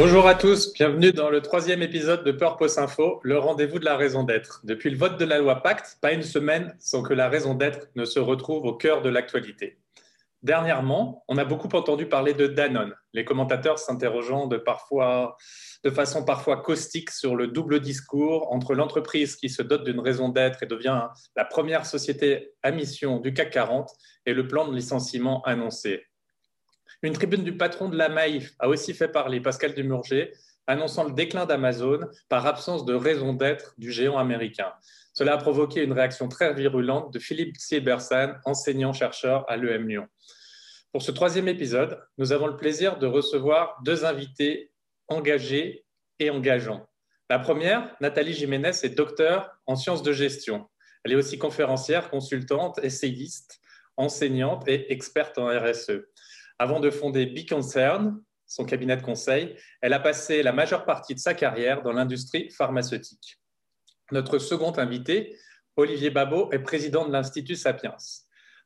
Bonjour à tous, bienvenue dans le troisième épisode de Purpose Info, le rendez-vous de la raison d'être. Depuis le vote de la loi Pacte, pas une semaine sans que la raison d'être ne se retrouve au cœur de l'actualité. Dernièrement, on a beaucoup entendu parler de Danone, les commentateurs s'interrogeant de, de façon parfois caustique sur le double discours entre l'entreprise qui se dote d'une raison d'être et devient la première société à mission du CAC 40 et le plan de licenciement annoncé. Une tribune du patron de la Maïf a aussi fait parler Pascal Dumurger, annonçant le déclin d'Amazon par absence de raison d'être du géant américain. Cela a provoqué une réaction très virulente de Philippe Siebersan, enseignant-chercheur à l'EM Lyon. Pour ce troisième épisode, nous avons le plaisir de recevoir deux invités engagés et engageants. La première, Nathalie Jiménez, est docteur en sciences de gestion. Elle est aussi conférencière, consultante, essayiste, enseignante et experte en RSE. Avant de fonder BeConcern, son cabinet de conseil, elle a passé la majeure partie de sa carrière dans l'industrie pharmaceutique. Notre second invité, Olivier Babot, est président de l'Institut Sapiens.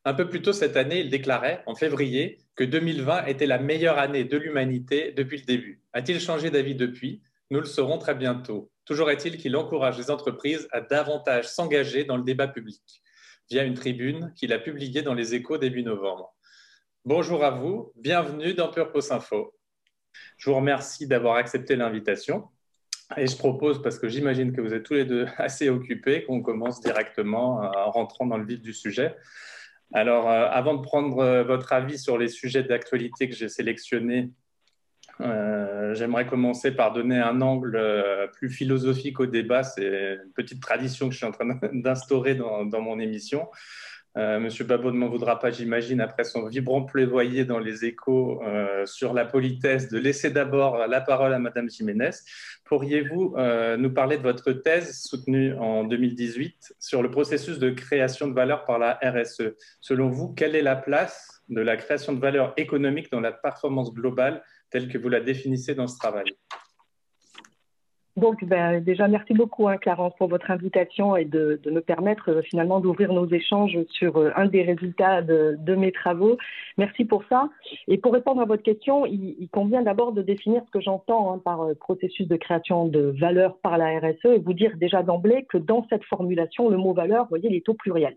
Un peu plus tôt cette année, il déclarait, en février, que 2020 était la meilleure année de l'humanité depuis le début. A-t-il changé d'avis depuis? Nous le saurons très bientôt. Toujours est-il qu'il encourage les entreprises à davantage s'engager dans le débat public via une tribune qu'il a publiée dans les échos début novembre. Bonjour à vous, bienvenue dans Purpose Info. Je vous remercie d'avoir accepté l'invitation et je propose, parce que j'imagine que vous êtes tous les deux assez occupés, qu'on commence directement en rentrant dans le vif du sujet. Alors, euh, avant de prendre euh, votre avis sur les sujets d'actualité que j'ai sélectionnés, euh, j'aimerais commencer par donner un angle plus philosophique au débat. C'est une petite tradition que je suis en train d'instaurer dans, mon émission. Euh, Monsieur Babot ne m'en voudra pas, j'imagine, après son vibrant plaidoyer dans les échos euh, sur la politesse, de laisser d'abord la parole à Madame Jiménez. Pourriez-vous euh, nous parler de votre thèse soutenue en 2018 sur le processus de création de valeur par la RSE Selon vous, quelle est la place de la création de valeur économique dans la performance globale telle que vous la définissez dans ce travail? Donc, ben, déjà, merci beaucoup, hein, Clarence, pour votre invitation et de, de me permettre euh, finalement d'ouvrir nos échanges sur euh, un des résultats de, de, mes travaux. Merci pour ça. Et pour répondre à votre question, il, il convient d'abord de définir ce que j'entends hein, par euh, processus de création de valeur par la RSE et vous dire déjà d'emblée que dans cette formulation, le mot valeur, vous voyez, il est au pluriel.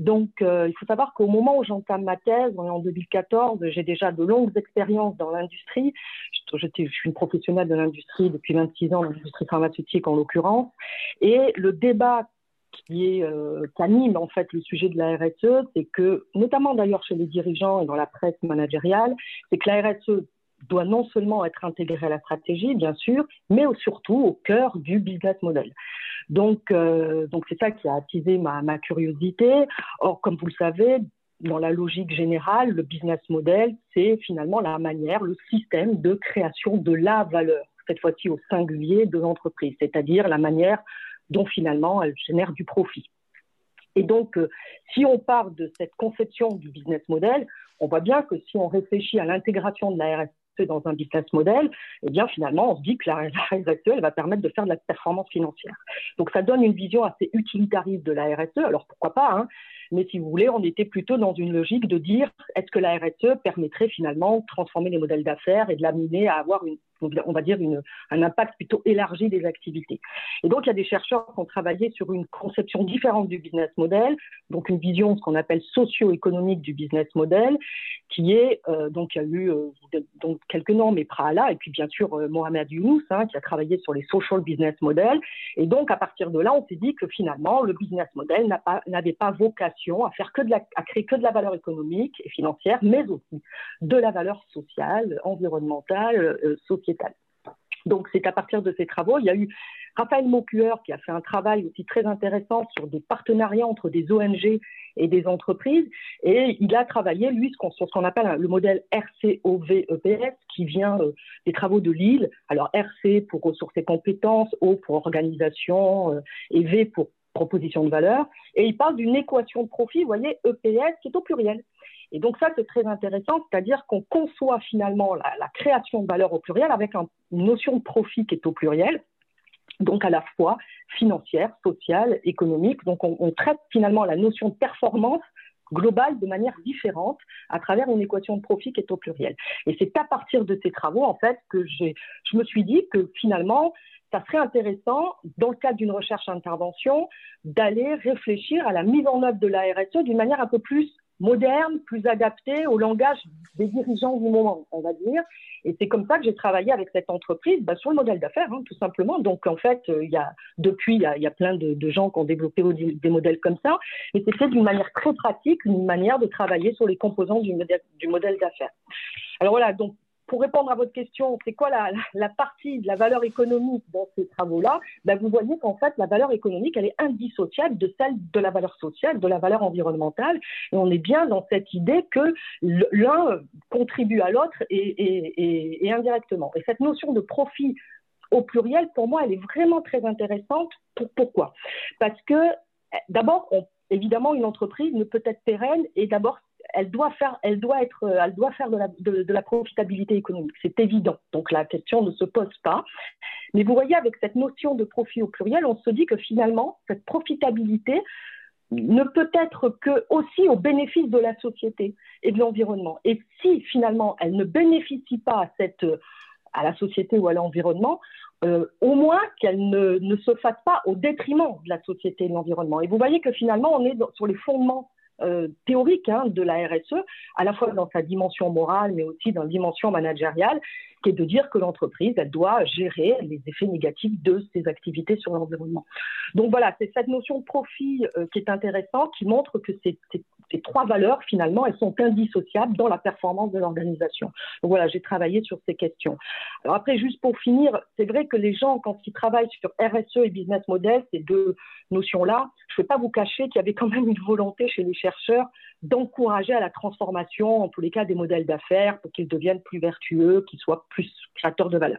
Donc, euh, il faut savoir qu'au moment où j'entame ma thèse, on est en 2014, j'ai déjà de longues expériences dans l'industrie. Je, suis une professionnelle de l'industrie depuis 26 ans, l'industrie pharmaceutique en l'occurrence. Et le débat qui euh, qui anime en fait le sujet de la RSE, c'est que, notamment d'ailleurs chez les dirigeants et dans la presse managériale, c'est que la RSE doit non seulement être intégrée à la stratégie, bien sûr, mais surtout au cœur du business model. Donc, euh, donc c'est ça qui a attisé ma, ma curiosité. Or, comme vous le savez, dans la logique générale, le business model, c'est finalement la manière, le système de création de la valeur, cette fois-ci au singulier de l'entreprise, c'est-à-dire la manière dont finalement elle génère du profit. Et donc, euh, si on part de cette conception du business model, on voit bien que si on réfléchit à l'intégration de la RSE dans un business model, eh bien finalement, on se dit que la, RSE elle va permettre de faire de la performance financière. Donc ça donne une vision assez utilitariste de la RSE. Alors pourquoi pas hein, mais si vous voulez, on était plutôt dans une logique de dire est-ce que la RSE permettrait finalement de transformer les modèles d'affaires et de l'amener à avoir une, on va dire une, un impact plutôt élargi des activités? Et donc il y a des chercheurs qui ont travaillé sur une conception différente du business model, donc une vision ce qu'on appelle socio-économique du business model, qui est euh, donc il y a eu euh, donc quelques noms, mais Prahala et puis bien sûr euh, Mohamed Younous hein, qui a travaillé sur les social business models. Et donc à partir de là, on s'est dit que finalement le business model n'avait pas, pas vocation à créer que de la valeur économique et financière, mais aussi de la valeur sociale, environnementale, euh, sociétale. Donc c'est à partir de ces travaux, il y a eu Raphaël Monclueur qui a fait un travail aussi très intéressant sur des partenariats entre des ONG et des entreprises. Et il a travaillé, lui, sur ce qu'on appelle le modèle RCOV-EPS, qui vient euh, des travaux de Lille. Alors RC pour ressources et compétences, O pour organisation, euh, et V pour proposition de valeur, et il parle d'une équation de profit, vous voyez, EPS, qui est au pluriel. Et donc ça, c'est très intéressant, c'est-à-dire qu'on conçoit finalement la, création de valeur au pluriel avec une notion de profit qui est au pluriel, donc à la fois financière, sociale, économique. Donc on traite finalement la notion de performance globale de manière différente à travers une équation de profit qui est au pluriel. Et c'est à partir de ces travaux, en fait, que je me suis dit que finalement, ça serait intéressant, dans le cadre d'une recherche-intervention, d'aller réfléchir à la mise en œuvre de la RSE d'une manière un peu plus moderne, plus adapté au langage des dirigeants du moment, on va dire. Et c'est comme ça que j'ai travaillé avec cette entreprise bah, sur le modèle d'affaires, hein, tout simplement. Donc en fait, euh, y a, depuis, il y a, plein de, gens qui ont développé des modèles comme ça. Et c'est fait d'une manière très pratique, une manière de travailler sur les composants du modèle, du modèle d'affaires. Alors voilà, donc pour répondre à votre question, c'est quoi la, partie de la valeur économique dans ces travaux-là ben, Vous voyez qu'en fait, la valeur économique, elle est indissociable de celle de la valeur sociale, de la valeur environnementale. Et on est bien dans cette idée que l'un contribue à l'autre et, indirectement. Et cette notion de profit au pluriel, pour moi, elle est vraiment très intéressante. pourquoi? Parce que, d'abord, évidemment, une entreprise ne peut être pérenne et d'abord elle doit faire, elle doit être, euh, elle doit faire de la, profitabilité économique. C'est évident. Donc la question ne se pose pas. Mais vous voyez, avec cette notion de profit au pluriel, on se dit que finalement, cette profitabilité ne peut être que aussi au bénéfice de la société et de l'environnement. Et si finalement elle ne bénéficie pas à, cette, à la société ou à l'environnement, euh, au moins qu'elle ne, ne, se fasse pas au détriment de la société et de l'environnement. Et vous voyez que finalement, on est sur les fondements euh, théorique hein, de la RSE, à la fois dans sa dimension morale, mais aussi dans la dimension managériale, qui est de dire que l'entreprise, elle doit gérer les effets négatifs de ses activités sur l'environnement. Donc voilà, c'est cette notion de profit euh, qui est intéressante, qui montre que ces, ces, trois valeurs, finalement, elles sont indissociables dans la performance de l'organisation. Donc voilà, j'ai travaillé sur ces questions. Alors après, juste pour finir, c'est vrai que les gens, quand ils travaillent sur RSE et business model, ces deux notions-là, je ne vais pas vous cacher qu'il y avait quand même une volonté chez les chercheurs d'encourager à la transformation, en tous les cas, des modèles d'affaires pour qu'ils deviennent plus vertueux, qu'ils soient plus créateurs de valeur.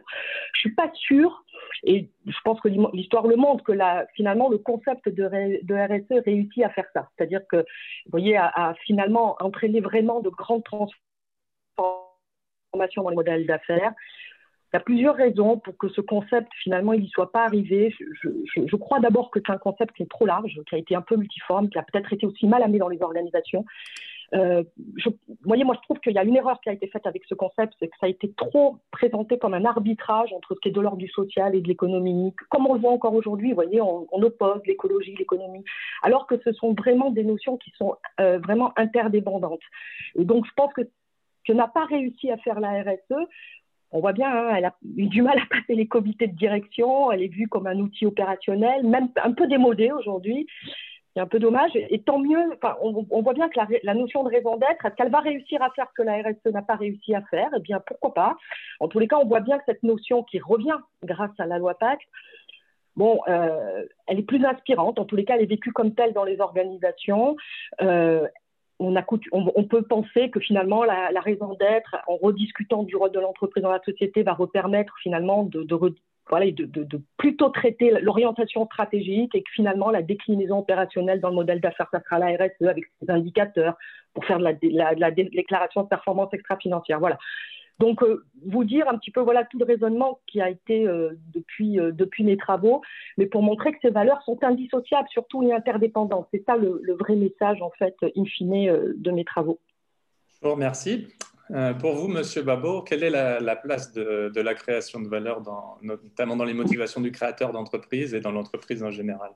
Je suis pas sûre, et je pense que l'histoire le montre, que finalement le concept de, RSE e réussit à faire ça. C'est-à-dire que, vous voyez, à, finalement entraîner vraiment de grandes transformations dans les modèles d'affaires. Il y a plusieurs raisons pour que ce concept, finalement, il n'y soit pas arrivé. Je, crois d'abord que c'est un concept qui est trop large, qui a été un peu multiforme, qui a peut-être été aussi mal amené dans les organisations. Euh, vous voyez, moi, je trouve qu'il y a une erreur qui a été faite avec ce concept, c'est que ça a été trop présenté comme un arbitrage entre ce qui est de l'ordre du social et de l'économique. Comme on le voit encore aujourd'hui, vous voyez, on, oppose l'écologie, l'économie, alors que ce sont vraiment des notions qui sont euh, vraiment interdépendantes. Et donc, je pense que que n'a pas réussi à faire la RSE, on voit bien, hein, elle a eu du mal à passer les comités de direction, elle est vue comme un outil opérationnel, même un peu démodé aujourd'hui. C'est un peu dommage. Et tant mieux, on, voit bien que la, notion de raison d'être, est-ce qu'elle va réussir à faire ce que la RSE n'a pas réussi à faire? Eh bien, pourquoi pas? En tous les cas, on voit bien que cette notion qui revient grâce à la loi Pacte, bon, euh, elle est plus inspirante. En tous les cas, elle est vécue comme telle dans les organisations. Euh, on, peut penser que finalement la, raison d'être, en rediscutant du rôle de l'entreprise dans la société, va repermettre finalement de, plutôt traiter l'orientation stratégique et que finalement la déclinaison opérationnelle dans le modèle d'affaires, ça sera la RSE avec ses indicateurs pour faire de la, déclaration de performance extra-financière. Voilà. Donc, euh, vous dire un petit peu voilà tout le raisonnement qui a été euh, depuis, euh, depuis mes travaux, mais pour montrer que ces valeurs sont indissociables, surtout et interdépendantes. C'est ça le, vrai message, en fait, in fine, de mes travaux. Je vous remercie. Pour vous, Monsieur Babot, quelle est la, place de, la création de valeur, notamment dans les motivations du créateur d'entreprise et dans l'entreprise en général?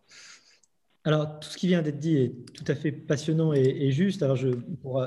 Alors, tout ce qui vient d'être dit est tout à fait passionnant et, juste. Alors, je, pour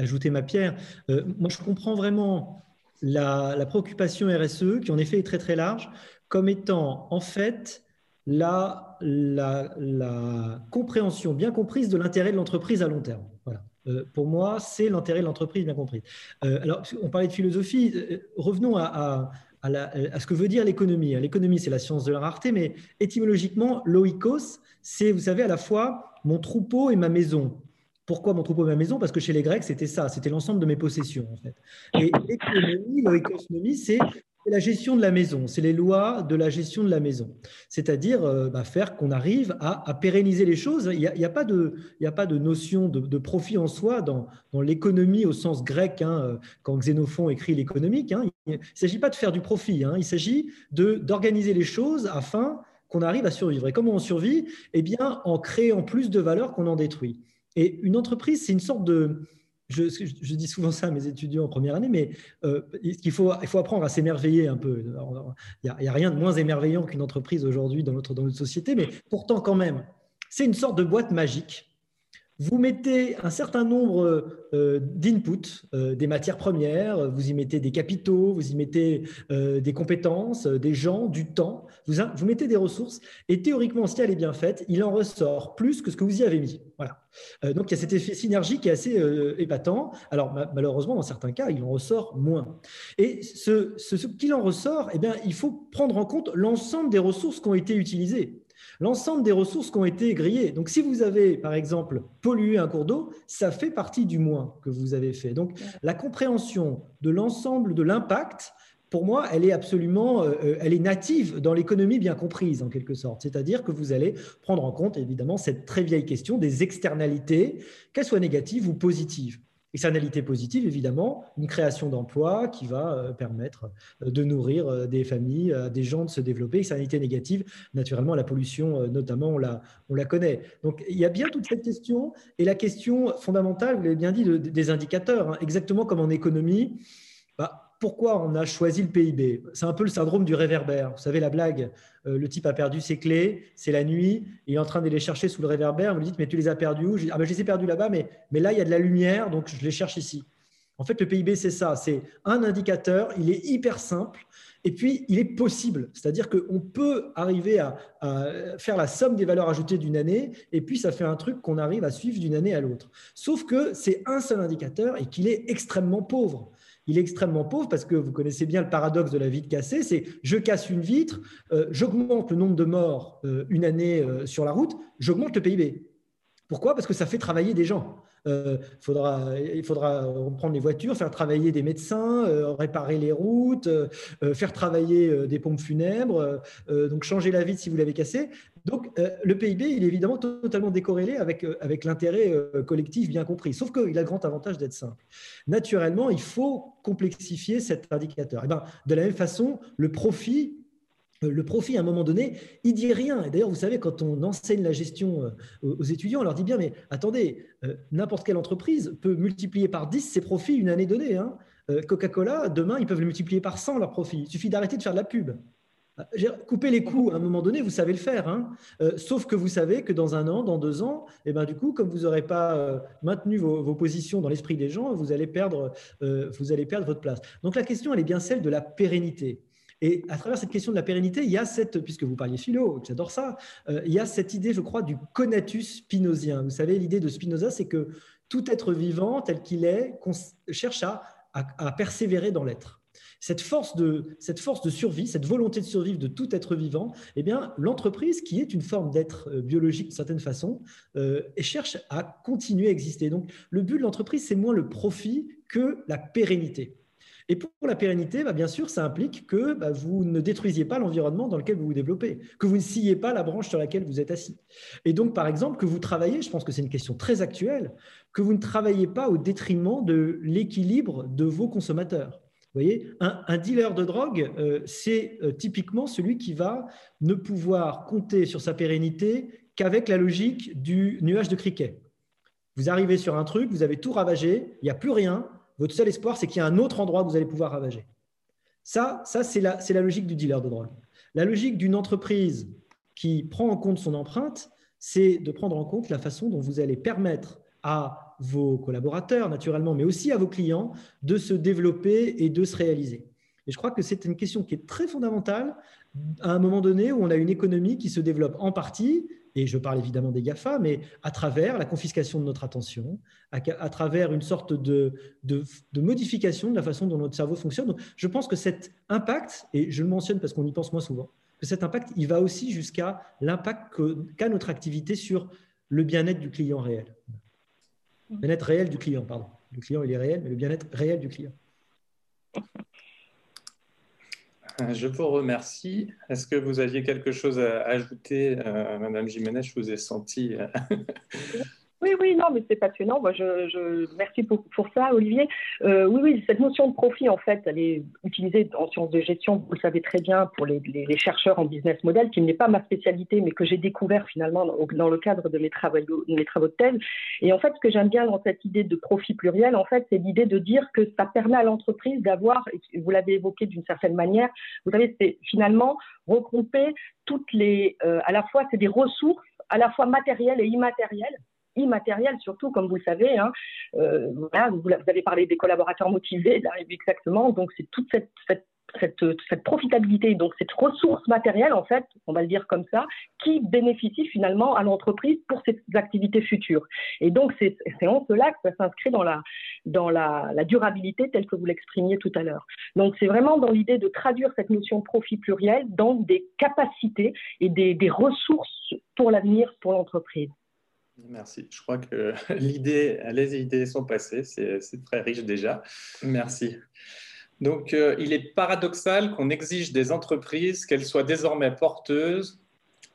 ajouter ma pierre. Euh, moi, je comprends vraiment la, préoccupation RSE, qui en effet est très très large, comme étant en fait la, la compréhension bien comprise de l'intérêt de l'entreprise à long terme. Voilà. Euh, pour moi, c'est l'intérêt de l'entreprise bien compris. Euh, alors, on parlait de philosophie, revenons à, à, ce que veut dire l'économie. L'économie, c'est la science de la rareté, mais étymologiquement, loikos, c'est, vous savez, à la fois mon troupeau et ma maison. Pourquoi mon troupeau et ma maison? Parce que chez les Grecs, c'était ça, c'était l'ensemble de mes possessions, en fait. Et l'économie, l'économie, c'est la gestion de la maison, c'est les lois de la gestion de la maison. C'est-à-dire euh, bah, faire qu'on arrive à, pérenniser les choses. Il n'y a, pas de, a pas de notion de, profit en soi dans, l'économie au sens grec, hein, euh, quand Xénophon écrit l'économique. Hein. Il ne s'agit pas de faire du profit, hein. il s'agit d'organiser les choses afin qu'on arrive à survivre. Et comment on survit? Eh bien, en créant plus de valeur qu'on en détruit. Et une entreprise, c'est une sorte de, je, dis souvent ça à mes étudiants en première année, mais euh, il, faut, apprendre à s'émerveiller un peu. Il n'y a, rien de moins émerveillant qu'une entreprise aujourd'hui dans notre, dans notre société, mais pourtant quand même, c'est une sorte de boîte magique vous mettez un certain nombre euh, d'inputs, euh, des matières premières, vous y mettez des capitaux, vous y mettez euh, des compétences, des gens, du temps, vous, mettez des ressources, et théoriquement, si elle est bien faite, il en ressort plus que ce que vous y avez mis. Voilà. donc il y a cet effet synergie qui est assez épatant. Alors malheureusement, dans certains cas, il en ressort moins. Et ce, ce, ce qu'il en ressort, eh bien, il faut prendre en compte l'ensemble des ressources qui ont été utilisées l'ensemble des ressources qui ont été grillées. Donc, si vous avez, par exemple, pollué un cours d'eau, ça fait partie du moins que vous avez fait. Donc, la compréhension de l'ensemble de l'impact, pour moi, elle est absolument, euh, euh, elle est native dans l'économie bien comprise, en quelque sorte. C'est-à-dire que vous allez prendre en compte, évidemment, cette très vieille question des externalités, qu'elles soient négatives ou positives. Externalité positive, évidemment, une création d'emplois qui va euh, permettre euh, de nourrir euh, des familles, des gens de se développer. Externalité négative, naturellement, la pollution, notamment, on la, on la connaît. Donc, il y a bien toute cette question. Et la question fondamentale, vous l'avez bien dit, des indicateurs, hein. exactement comme en économie. Pourquoi on a choisi le PIB C'est un peu le syndrome du réverbère. Vous savez, la blague, euh, le type a perdu ses clés, c'est la nuit, il est en train de les chercher sous le réverbère. Vous lui dites, mais tu les as perdues où? Ah ben, Je les ai perdues là-bas, mais, mais là, il y a de la lumière, donc je les cherche ici. En fait, le PIB, c'est ça. C'est un indicateur, il est hyper simple, et puis il est possible. C'est-à-dire qu'on peut arriver à, faire la somme des valeurs ajoutées d'une année, et puis ça fait un truc qu'on arrive à suivre d'une année à l'autre. Sauf que c'est un seul indicateur et qu'il est extrêmement pauvre il est extrêmement pauvre parce que vous connaissez bien le paradoxe de la vitre cassée, c'est je casse une vitre, euh, j'augmente le nombre de morts euh, une année euh, sur la route, j'augmente le PIB. Pourquoi? Parce que ça fait travailler des gens. Faudra, il faudra reprendre les voitures, faire travailler des médecins, réparer les routes, faire travailler des pompes funèbres, donc changer la vitre si vous l'avez cassée. Donc, euh, le PIB, il est évidemment totalement décorrélé avec, euh, avec l'intérêt euh, collectif bien compris, sauf qu'il a grand avantage d'être simple. Naturellement, il faut complexifier cet indicateur. Et eh ben, de la même façon, le profit, le profit, à un moment donné, il dit rien. Et d'ailleurs, vous savez, quand on enseigne la gestion aux étudiants, on leur dit bien, mais attendez, n'importe quelle entreprise peut multiplier par 10 ses profits une année donnée. Hein. Coca-Cola, demain, ils peuvent le multiplier par 100 leurs profits. Il suffit d'arrêter de faire de la pub. Couper les coûts, à un moment donné, vous savez le faire. Hein. Euh, sauf que vous savez que dans un an, dans deux ans, et eh ben, du coup, comme vous n'aurez pas euh, maintenu vos, positions dans l'esprit des gens, vous allez, perdre, euh, vous allez perdre votre place. Donc la question, elle est bien celle de la pérennité. Et à travers cette question de la pérennité, il y a cette, puisque vous parliez philo, j'adore ça, il y a cette idée, je crois, du conatus spinozien. Vous savez, l'idée de Spinoza, c'est que tout être vivant tel qu'il est cherche à persévérer dans l'être cette force de, cette force de survie, cette volonté de survivre de tout être vivant, eh bien, l'entreprise, qui est une forme d'être euh, biologique d'une certaine façon, euh, cherche à continuer à exister. Donc, le but de l'entreprise, c'est moins le profit que la pérennité. Et pour la pérennité, bah, bien sûr, ça implique que bah, vous ne détruisiez pas l'environnement dans lequel vous vous développez, que vous ne sciez pas la branche sur laquelle vous êtes assis. Et donc, par exemple, que vous travaillez, je pense que c'est une question très actuelle, que vous ne travaillez pas au détriment de l'équilibre de vos consommateurs. Vous voyez, un, dealer de drogue, euh, c'est euh, typiquement celui qui va ne pouvoir compter sur sa pérennité qu'avec la logique du nuage de criquet. Vous arrivez sur un truc, vous avez tout ravagé, il n'y a plus rien. Votre seul espoir, c'est qu'il y a un autre endroit que vous allez pouvoir ravager. Ça, ça c'est la, la logique du dealer de drogue. La logique d'une entreprise qui prend en compte son empreinte, c'est de prendre en compte la façon dont vous allez permettre à vos collaborateurs, naturellement, mais aussi à vos clients, de se développer et de se réaliser. Et je crois que c'est une question qui est très fondamentale à un moment donné où on a une économie qui se développe en partie, et je parle évidemment des GAFA, mais à travers la confiscation de notre attention, à, travers une sorte de, de, modification de la façon dont notre cerveau fonctionne. Donc, je pense que cet impact, et je le mentionne parce qu'on y pense moins souvent, que cet impact, il va aussi jusqu'à l'impact qu'a notre activité sur le bien-être du client réel. Le bien-être réel du client, pardon. Le client, il est réel, mais le bien-être réel du client. Je vous remercie. Est-ce que vous aviez quelque chose à ajouter, Madame Jiménez? Je vous ai senti. Oui, oui, non, mais c'est passionnant. Moi, je, je, merci pour, pour ça, Olivier. Euh, oui, oui, cette notion de profit, en fait, elle est utilisée en sciences de gestion, vous le savez très bien, pour les, les, chercheurs en business model, qui n'est pas ma spécialité, mais que j'ai découvert finalement dans, le cadre de mes travaux, de mes travaux de thèse. Et en fait, ce que j'aime bien dans cette idée de profit pluriel, en fait, c'est l'idée de dire que ça permet à l'entreprise d'avoir, vous l'avez évoqué d'une certaine manière, vous savez, c'est finalement regrouper toutes les, euh, à la fois, c'est des ressources à la fois matérielles et immatérielles immatériel, surtout, comme vous le savez. Hein. Euh, vous, avez parlé des collaborateurs motivés, exactement. Donc, c'est toute cette, cette cette, cette, profitabilité, donc cette ressource matérielle, en fait, on va le dire comme ça, qui bénéficie finalement à l'entreprise pour ses activités futures. Et donc, c'est en cela que ça s'inscrit dans, la, dans la, durabilité telle que vous l'exprimiez tout à l'heure. Donc, c'est vraiment dans l'idée de traduire cette notion profit pluriel dans des capacités et des, des ressources pour l'avenir pour l'entreprise. Merci. Je crois que l'idée, les idées sont passées. C'est très riche déjà. Merci. Donc, euh, il est paradoxal qu'on exige des entreprises qu'elles soient désormais porteuses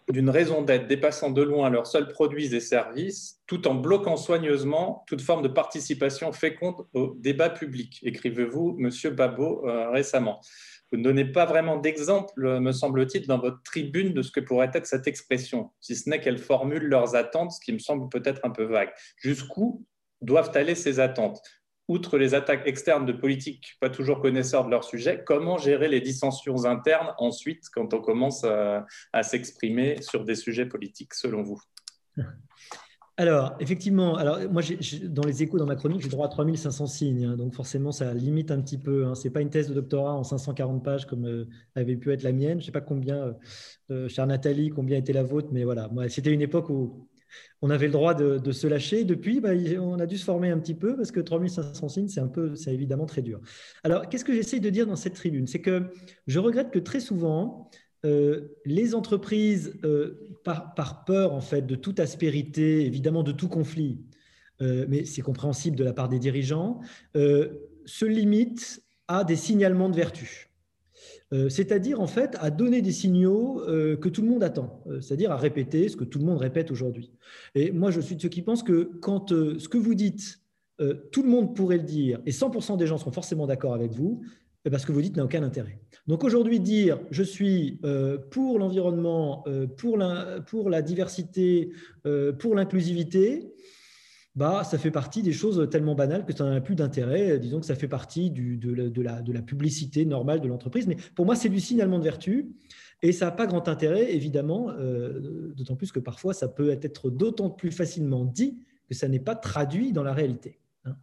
d'une raison d'être dépassant de loin leurs seuls produits et services, tout en bloquant soigneusement toute forme de participation féconde au débat public, écrivez-vous, Monsieur Babot, euh, récemment. Vous ne donnez pas vraiment d'exemple, me semble-t-il, dans votre tribune de ce que pourrait être cette expression, si ce n'est qu'elle formule leurs attentes, ce qui me semble peut-être un peu vague. Jusqu'où doivent aller ces attentes? Outre les attaques externes de politiques pas toujours connaisseurs de leur sujet, comment gérer les dissensions internes ensuite quand on commence à s'exprimer sur des sujets politiques, selon vous? Alors, effectivement, alors moi, dans les échos, dans ma chronique, j'ai droit à 3500 signes, hein, donc forcément, ça limite un petit peu. Hein. Ce n'est pas une thèse de doctorat en 540 pages comme euh, avait pu être la mienne. Je ne sais pas combien, euh, euh, chère Nathalie, combien était la vôtre, mais voilà, c'était une époque où on avait le droit de, se lâcher. Depuis, bah, on a dû se former un petit peu parce que 3500 signes, c'est un peu, c'est évidemment très dur. Alors, qu'est-ce que j'essaye de dire dans cette tribune? C'est que je regrette que très souvent, euh, les entreprises, euh, par, peur en fait de toute aspérité, évidemment de tout conflit, euh, mais c'est compréhensible de la part des dirigeants, se limitent à des signalements de vertu. c'est-à-dire en fait à donner des signaux que tout le monde attend, c'est-à-dire à répéter ce que tout le monde répète aujourd'hui. Et moi, je suis de ceux qui pensent que quand ce que vous dites, tout le monde pourrait le dire, et 100% des gens seront forcément d'accord avec vous, parce que vous dites n'a aucun intérêt. Donc aujourd'hui, dire je suis euh, pour l'environnement, euh, pour, la, diversité, euh, pour l'inclusivité, bah, ça fait partie des choses tellement banales que ça n'a plus d'intérêt. Disons que ça fait partie de, la, de, la, publicité normale de l'entreprise. Mais pour moi, c'est du signalement de vertu. Et ça n'a pas grand intérêt, évidemment, d'autant plus que parfois, ça peut être d'autant plus facilement dit que ça n'est pas traduit dans la réalité. Hein.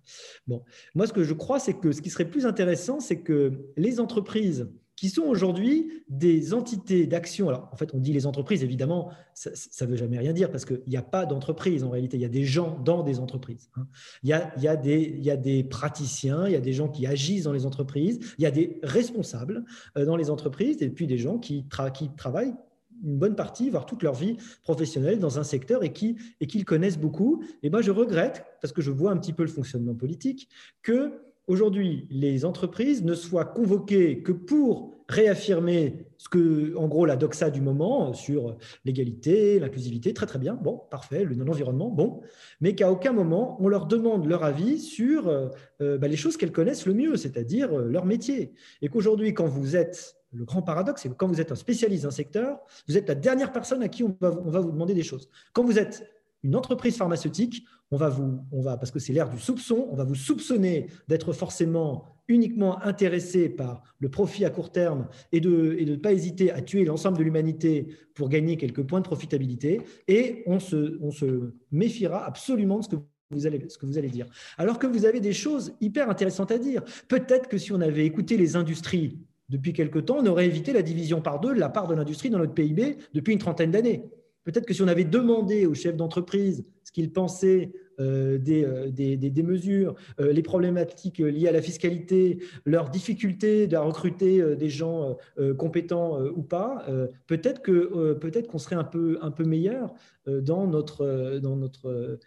Bon, moi, ce que je crois, c'est que ce qui serait plus intéressant, c'est que les entreprises qui sont aujourd'hui des entités d'action. Alors, en fait, on dit les entreprises, évidemment, ça ne veut jamais rien dire parce qu'il n'y a pas d'entreprise en réalité. Il y a des gens dans des entreprises. Hein. Il, y a, des, praticiens, il y a des gens qui agissent dans les entreprises, il y a des responsables euh, dans les entreprises et puis des gens qui travaillent une bonne partie, voire toute leur vie professionnelle dans un secteur et qui et qu'ils connaissent beaucoup. Et moi, je regrette, parce que je vois un petit peu le fonctionnement politique, que aujourd'hui les entreprises ne soient convoquées que pour réaffirmer ce que, en gros, la doxa du moment sur l'égalité, l'inclusivité, très très bien, bon, parfait, le non-environnement, bon, mais qu'à aucun moment on leur demande leur avis sur euh, euh, bah, les choses qu'elles connaissent le mieux, c'est-à-dire euh, leur métier. Et qu'aujourd'hui, quand vous êtes le grand paradoxe, c'est que quand vous êtes un spécialiste d'un secteur, vous êtes la dernière personne à qui on va, vous demander des choses. Quand vous êtes une entreprise pharmaceutique, on va vous, on va, parce que c'est l'ère du soupçon, on va vous soupçonner d'être forcément uniquement intéressé par le profit à court terme et de ne pas hésiter à tuer l'ensemble de l'humanité pour gagner quelques points de profitabilité. Et on se, on se méfiera absolument de ce que vous allez, ce que vous allez dire. Alors que vous avez des choses hyper intéressantes à dire. Peut-être que si on avait écouté les industries depuis quelque temps, on aurait évité la division par deux de la part de l'industrie dans notre PIB depuis une trentaine d'années. Peut-être que si on avait demandé aux chefs d'entreprise ce qu'ils pensaient euh, euh, des, des, mesures, euh, les problématiques liées à la fiscalité, leurs difficultés de recruter des gens compétents ou pas, peut-être qu'on serait un peu un meilleur dans notre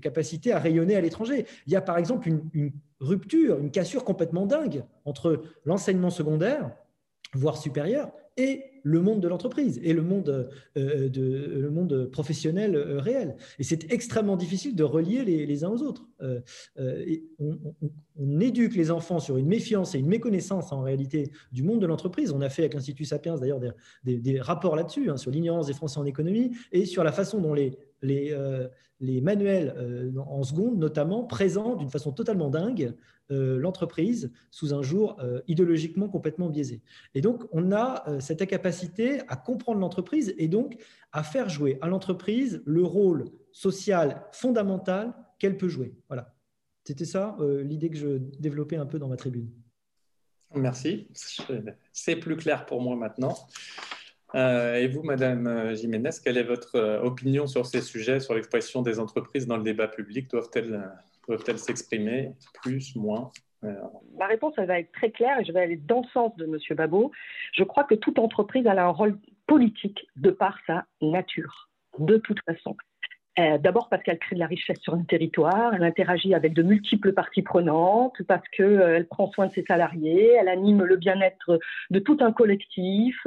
capacité à rayonner à l'étranger. Il y a par exemple une rupture, une cassure complètement dingue entre l'enseignement secondaire voire supérieur, et le monde de l'entreprise et le monde, euh, de, le monde professionnel euh, réel. Et c'est extrêmement difficile de relier les, uns aux autres. Euh, on, éduque les enfants sur une méfiance et une méconnaissance en réalité du monde de l'entreprise. On a fait avec l'Institut Sapiens d'ailleurs des, rapports là-dessus, hein, sur l'ignorance des Français en économie et sur la façon dont les, les, les manuels en seconde notamment présentent d'une façon totalement dingue euh, l'entreprise sous un jour euh, idéologiquement complètement biaisé. Et donc, on a euh, cette incapacité à comprendre l'entreprise et donc à faire jouer à l'entreprise le rôle social fondamental qu'elle peut jouer. Voilà. C'était ça l'idée que je développais un peu dans ma tribune. Merci. C'est plus clair pour moi maintenant. Et vous, Madame Jiménez, quelle est votre opinion sur ces sujets, sur l'expression des entreprises dans le débat public? Doivent-elles s'exprimer plus, moins? Euh, Ma réponse va être très claire et je vais aller dans le sens de M. Babot. Je crois que toute entreprise a un rôle politique de par sa nature, de toute façon. Euh, d'abord parce qu'elle crée de la richesse sur un territoire, elle interagit avec de multiples parties prenantes, parce qu'elle euh, prend soin de ses salariés, elle anime le bien-être de tout un collectif,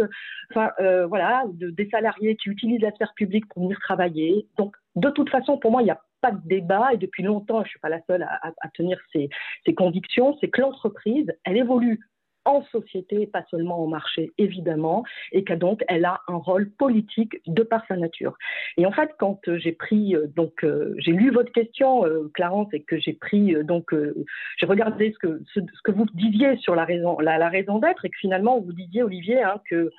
enfin voilà, des salariés qui utilisent la sphère publique pour venir travailler. Donc de toute façon, pour moi, il n'y a pas de débat, et depuis longtemps, je ne suis pas la seule à, tenir ces, convictions, c'est que l'entreprise, elle évolue en société, pas seulement au marché, évidemment, et qu'elle donc elle a un rôle politique de par sa nature. Et en fait, quand euh, j'ai pris euh, donc euh, j'ai lu votre question, Clarence, et que j'ai pris donc j'ai regardé ce que ce, que vous disiez sur la raison la, raison d'être, et que finalement vous disiez Olivier hein, que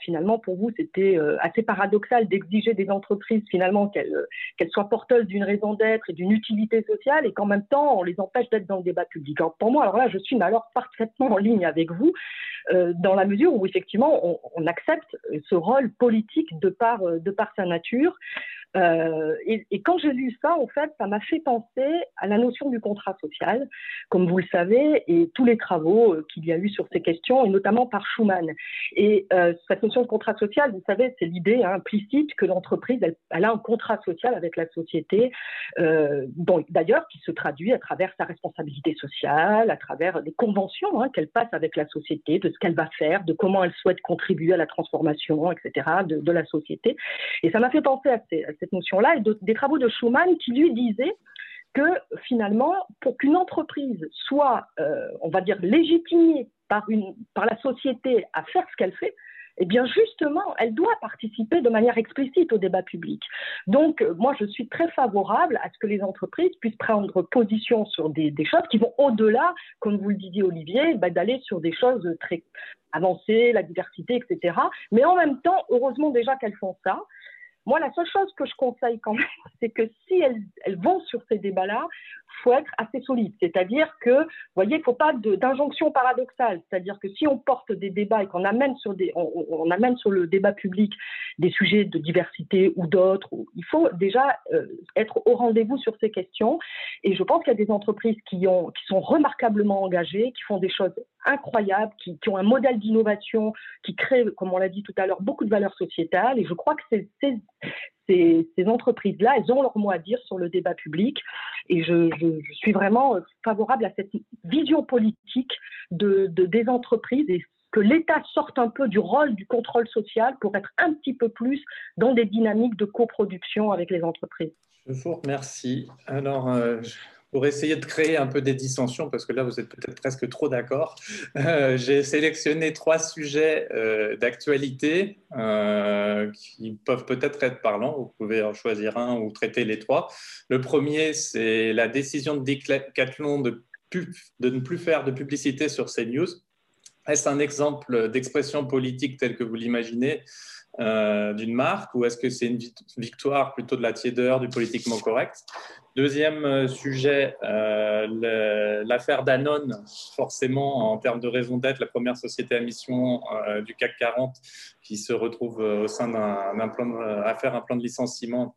finalement, pour vous, c'était euh, assez paradoxal d'exiger des entreprises, finalement, euh, qu'elles soient porteuses d'une raison d'être et d'une utilité sociale et qu'en même temps, on les empêche d'être dans le débat public. Alors, pour moi, alors là, je suis alors parfaitement en ligne avec vous, euh, dans la mesure où, effectivement, on, accepte ce rôle politique de par, sa nature. Et, quand j'ai lu ça, en fait, ça m'a fait penser à la notion du contrat social, comme vous le savez, et tous les travaux qu'il y a eu sur ces questions, et notamment par Schuman. Et cette notion de contrat social, vous savez, c'est l'idée implicite que l'entreprise, elle, a un contrat social avec la société, euh, d'ailleurs, qui se traduit à travers sa responsabilité sociale, à travers des conventions hein, qu'elle passe avec la société, de ce qu'elle va faire, de comment elle souhaite contribuer à la transformation, etc., de, de la société. Et ça m'a fait penser à cette notion-là, et des travaux de Schuman qui lui disaient que finalement, pour qu'une entreprise soit, euh, on va dire, légitimée par la société à faire ce qu'elle fait, eh bien justement, elle doit participer de manière explicite au débat public. Donc, euh, moi, je suis très favorable à ce que les entreprises puissent prendre position sur des, choses qui vont au-delà, comme vous le disiez, Olivier, bah, d'aller sur des choses très avancées, la diversité, etc. Mais en même temps, heureusement déjà qu'elles font ça. Moi, la seule chose que je conseille quand même, c'est que si elles, elles vont sur ces débats-là, faut être assez solide. C'est-à-dire que, vous voyez, il ne faut pas d'injonction paradoxale. C'est-à-dire que si on porte des débats et qu'on amène sur on, amène sur le débat public des sujets de diversité ou d'autres, il faut déjà euh, être au rendez-vous sur ces questions. Et je pense qu'il y a des entreprises qui, ont, qui sont remarquablement engagées, qui font des choses incroyables, qui, ont un modèle d'innovation, qui créent, comme on l'a dit tout à l'heure, beaucoup de valeurs sociétales. Et je crois que c'est ces, entreprises-là, elles ont leur mot à dire sur le débat public. Et je, suis vraiment favorable à cette vision politique de, des entreprises et que l'État sorte un peu du rôle du contrôle social pour être un petit peu plus dans des dynamiques de coproduction avec les entreprises. Je vous remercie. Alors, euh, pour essayer de créer un peu des dissensions, parce que là, vous êtes peut-être presque trop d'accord. Euh, j'ai sélectionné trois sujets euh, d'actualité euh, qui peuvent peut-être être parlants. Vous pouvez en choisir un ou traiter les trois. Le premier, c'est la décision de Decathlon de, de ne plus faire de publicité sur CNews. Est-ce un exemple d'expression politique telle que vous l'imaginez? D'une marque ou est-ce que c'est une victoire plutôt de la tiédeur, du politiquement correct? Deuxième euh, sujet, euh, l'affaire Danone, forcément en termes de raison d'être, la première société à mission euh, du CAC 40 qui se retrouve au sein d'un plan, à faire un plan de licenciement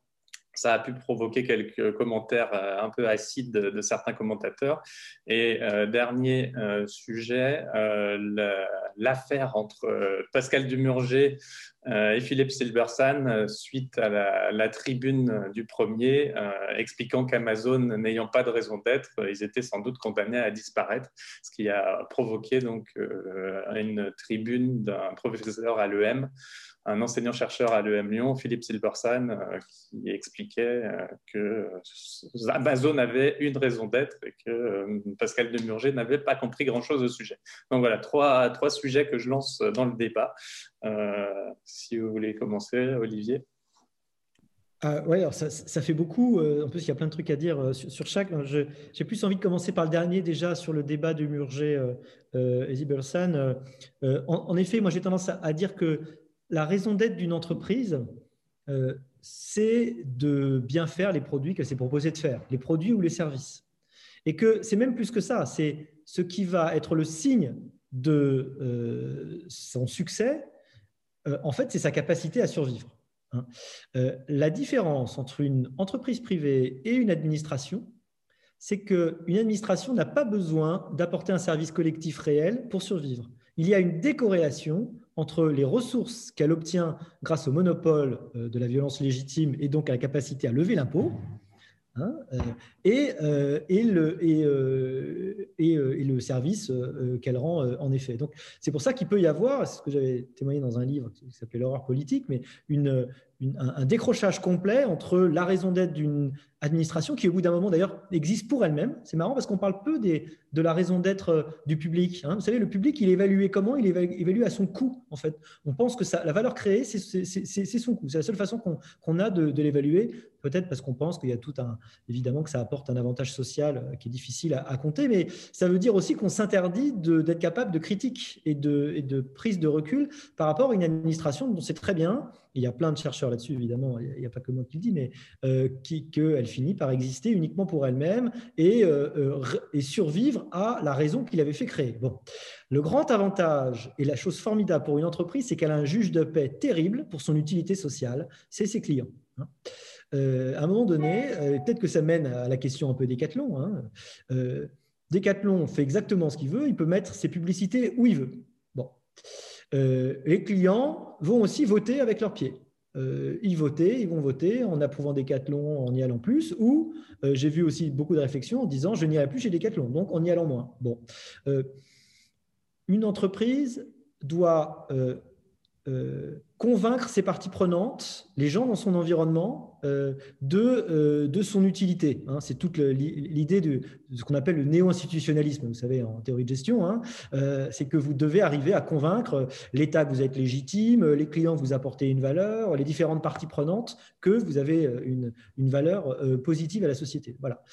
ça a pu provoquer quelques commentaires un peu acides de, certains commentateurs. Et dernier sujet, l'affaire entre Pascal Dumurger et Philippe Silbersan suite à la, tribune du premier expliquant qu'Amazon n'ayant pas de raison d'être, ils étaient sans doute condamnés à disparaître, ce qui a provoqué donc une tribune d'un professeur à l'EM un enseignant-chercheur à l'EM Lyon, Philippe Silbersan, euh, qui expliquait euh, que Amazon avait une raison d'être et que euh, Pascal Demurger n'avait pas compris grand-chose au sujet. Donc voilà, trois, trois sujets que je lance dans le débat. Si vous voulez commencer, Olivier. oui, alors ça, fait beaucoup. En plus, il y a plein de trucs à dire sur, chaque. J'ai plus envie de commencer par le dernier déjà sur le débat de Murger et Silbersan. En, effet, moi j'ai tendance à dire que la raison d'être d'une entreprise, euh, c'est de bien faire les produits qu'elle s'est proposé de faire, les produits ou les services. Et que c'est même plus que ça, c'est ce qui va être le signe de euh, son succès, euh, en fait, c'est sa capacité à survivre. Hein. la différence entre une entreprise privée et une administration, c'est qu'une administration n'a pas besoin d'apporter un service collectif réel pour survivre. Il y a une décorrélation entre les ressources qu'elle obtient grâce au monopole euh, de la violence légitime et donc à la capacité à lever l'impôt, hein, euh, et, euh, et, le, et, le service qu'elle rend en effet. Donc c'est pour ça qu'il peut y avoir, c'est ce que j'avais témoigné dans un livre qui s'appelle L'horreur politique, mais une, un, décrochage complet entre la raison d'être d'une administration qui, au bout d'un moment, d'ailleurs, existe pour elle-même. C'est marrant parce qu'on parle peu des, de la raison d'être euh, du public. Hein. Vous savez, le public, il est évalué comment? Il est évalué à son coût, en fait. On pense que ça, la valeur créée, c'est son coût. C'est la seule façon qu'on a de, l'évaluer. Peut-être parce qu'on pense qu'il y a tout un. Évidemment que ça apporte un avantage social euh, qui est difficile à, compter, mais ça veut dire aussi qu'on s'interdit d'être capable de critique et de, et de prise de recul par rapport à une administration dont c'est très bien il y a plein de chercheurs là-dessus, évidemment, il n'y a pas que moi qui le dis, mais euh, qu'elle finit par exister uniquement pour elle-même et, euh, euh, survivre à la raison qui l'avait fait créer. Bon. Le grand avantage et la chose formidable pour une entreprise, c'est qu'elle a un juge de paix terrible pour son utilité sociale, c'est ses clients. Hein. à un moment donné, peut-être que ça mène à la question un peu Décathlon. Hein. Décathlon fait exactement ce qu'il veut, il peut mettre ses publicités où il veut. Euh, les clients vont aussi voter avec leurs pieds. Euh, ils votaient, ils vont voter en approuvant Decathlon, en y allant plus, ou euh, j'ai vu aussi beaucoup de réflexions en disant je n'irai plus chez Decathlon, donc en y allant moins. Une entreprise doit convaincre ses parties prenantes, les gens dans son environnement, euh, de, euh, de son utilité. Hein. C'est toute l'idée de, ce qu'on appelle le néo-institutionnalisme, vous savez, en théorie de gestion. Hein. Euh, c'est que vous devez arriver à convaincre l'État que vous êtes légitime, les clients que vous apportez une valeur, les différentes parties prenantes que vous avez une, une valeur positive à la société. Voilà.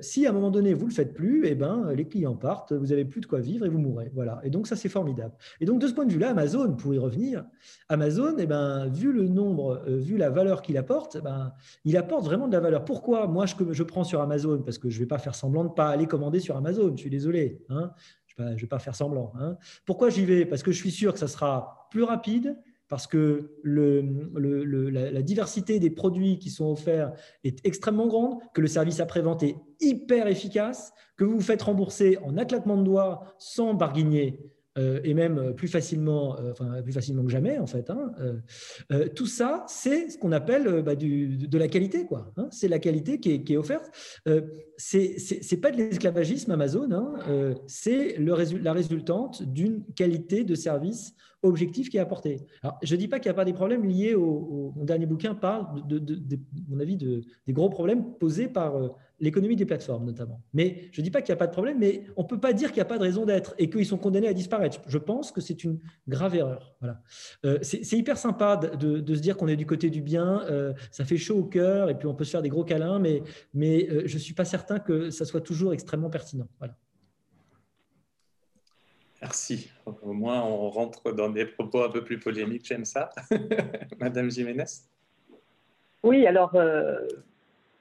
si à un moment donné vous le faites plus, eh ben, les clients partent, vous avez plus de quoi vivre et vous mourrez. Voilà. Et donc ça c'est formidable. Et donc de ce point de vue-là, Amazon, pour y revenir, Amazon, eh ben, vu le nombre, vu la valeur qu'il apporte, eh ben, il apporte vraiment de la valeur. Pourquoi Moi, je, je prends sur Amazon, parce que je ne vais pas faire semblant de ne pas aller commander sur Amazon, je suis désolé. Hein. je ne vais, pas faire semblant. Hein. Pourquoi j'y vais? Parce que je suis sûr que ça sera plus rapide, parce que la, diversité des produits qui sont offerts est extrêmement grande, que le service après-vente est hyper efficace, que vous vous faites rembourser en claquement de doigts sans barguigner euh, et même plus facilement, euh, enfin, plus facilement que jamais en fait. Hein, euh, tout ça, c'est ce qu'on appelle bah, de la qualité, quoi. Hein, c'est la qualité qui est, offerte. c'est pas de l'esclavagisme Amazon, hein, c'est la résultante d'une qualité de service objectif qui est apporté. Je ne dis pas qu'il n'y a pas des problèmes liés au, mon dernier bouquin parle de, de, mon avis de, des gros problèmes posés par l'économie des plateformes notamment. Mais je ne dis pas qu'il n'y a pas de problème, mais on ne peut pas dire qu'il n'y a pas de raison d'être et qu'ils sont condamnés à disparaître. Je pense que c'est une grave erreur. Voilà. Euh, c'est hyper sympa de, se dire qu'on est du côté du bien, euh, ça fait chaud au cœur et puis on peut se faire des gros câlins, mais, mais euh, je ne suis pas certain que ça soit toujours extrêmement pertinent. Voilà. Merci. Au moins, on rentre dans des propos un peu plus polémiques. J'aime ça. Madame Jiménez? Oui, alors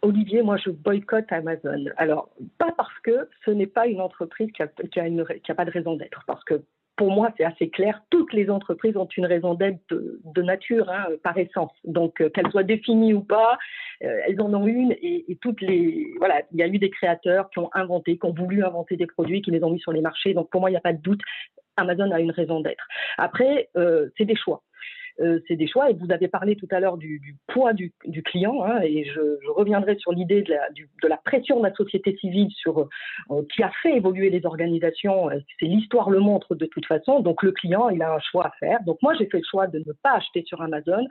Olivier, moi je boycotte Amazon. Alors, pas parce que ce n'est pas une entreprise qui n'a pas de raison d'être, parce que pour moi, c'est assez clair. Toutes les entreprises ont une raison d'être de, nature, hein, par essence. Donc, euh, qu'elles soient définies ou pas, euh, elles en ont une. Et, toutes les, voilà, il y a eu des créateurs qui ont inventé, qui ont voulu inventer des produits, qui les ont mis sur les marchés. Donc, pour moi, il n'y a pas de doute. Amazon a une raison d'être. Après, euh, c'est des choix. Euh, c'est des choix. Et vous avez parlé tout à l'heure du, poids du, client, hein, et je, reviendrai sur l'idée de la, pression de la société civile sur, euh, qui a fait évoluer les organisations. Euh, c'est l'histoire le montre de toute façon. Donc le client, il a un choix à faire. Donc moi, j'ai fait le choix de ne pas acheter sur Amazon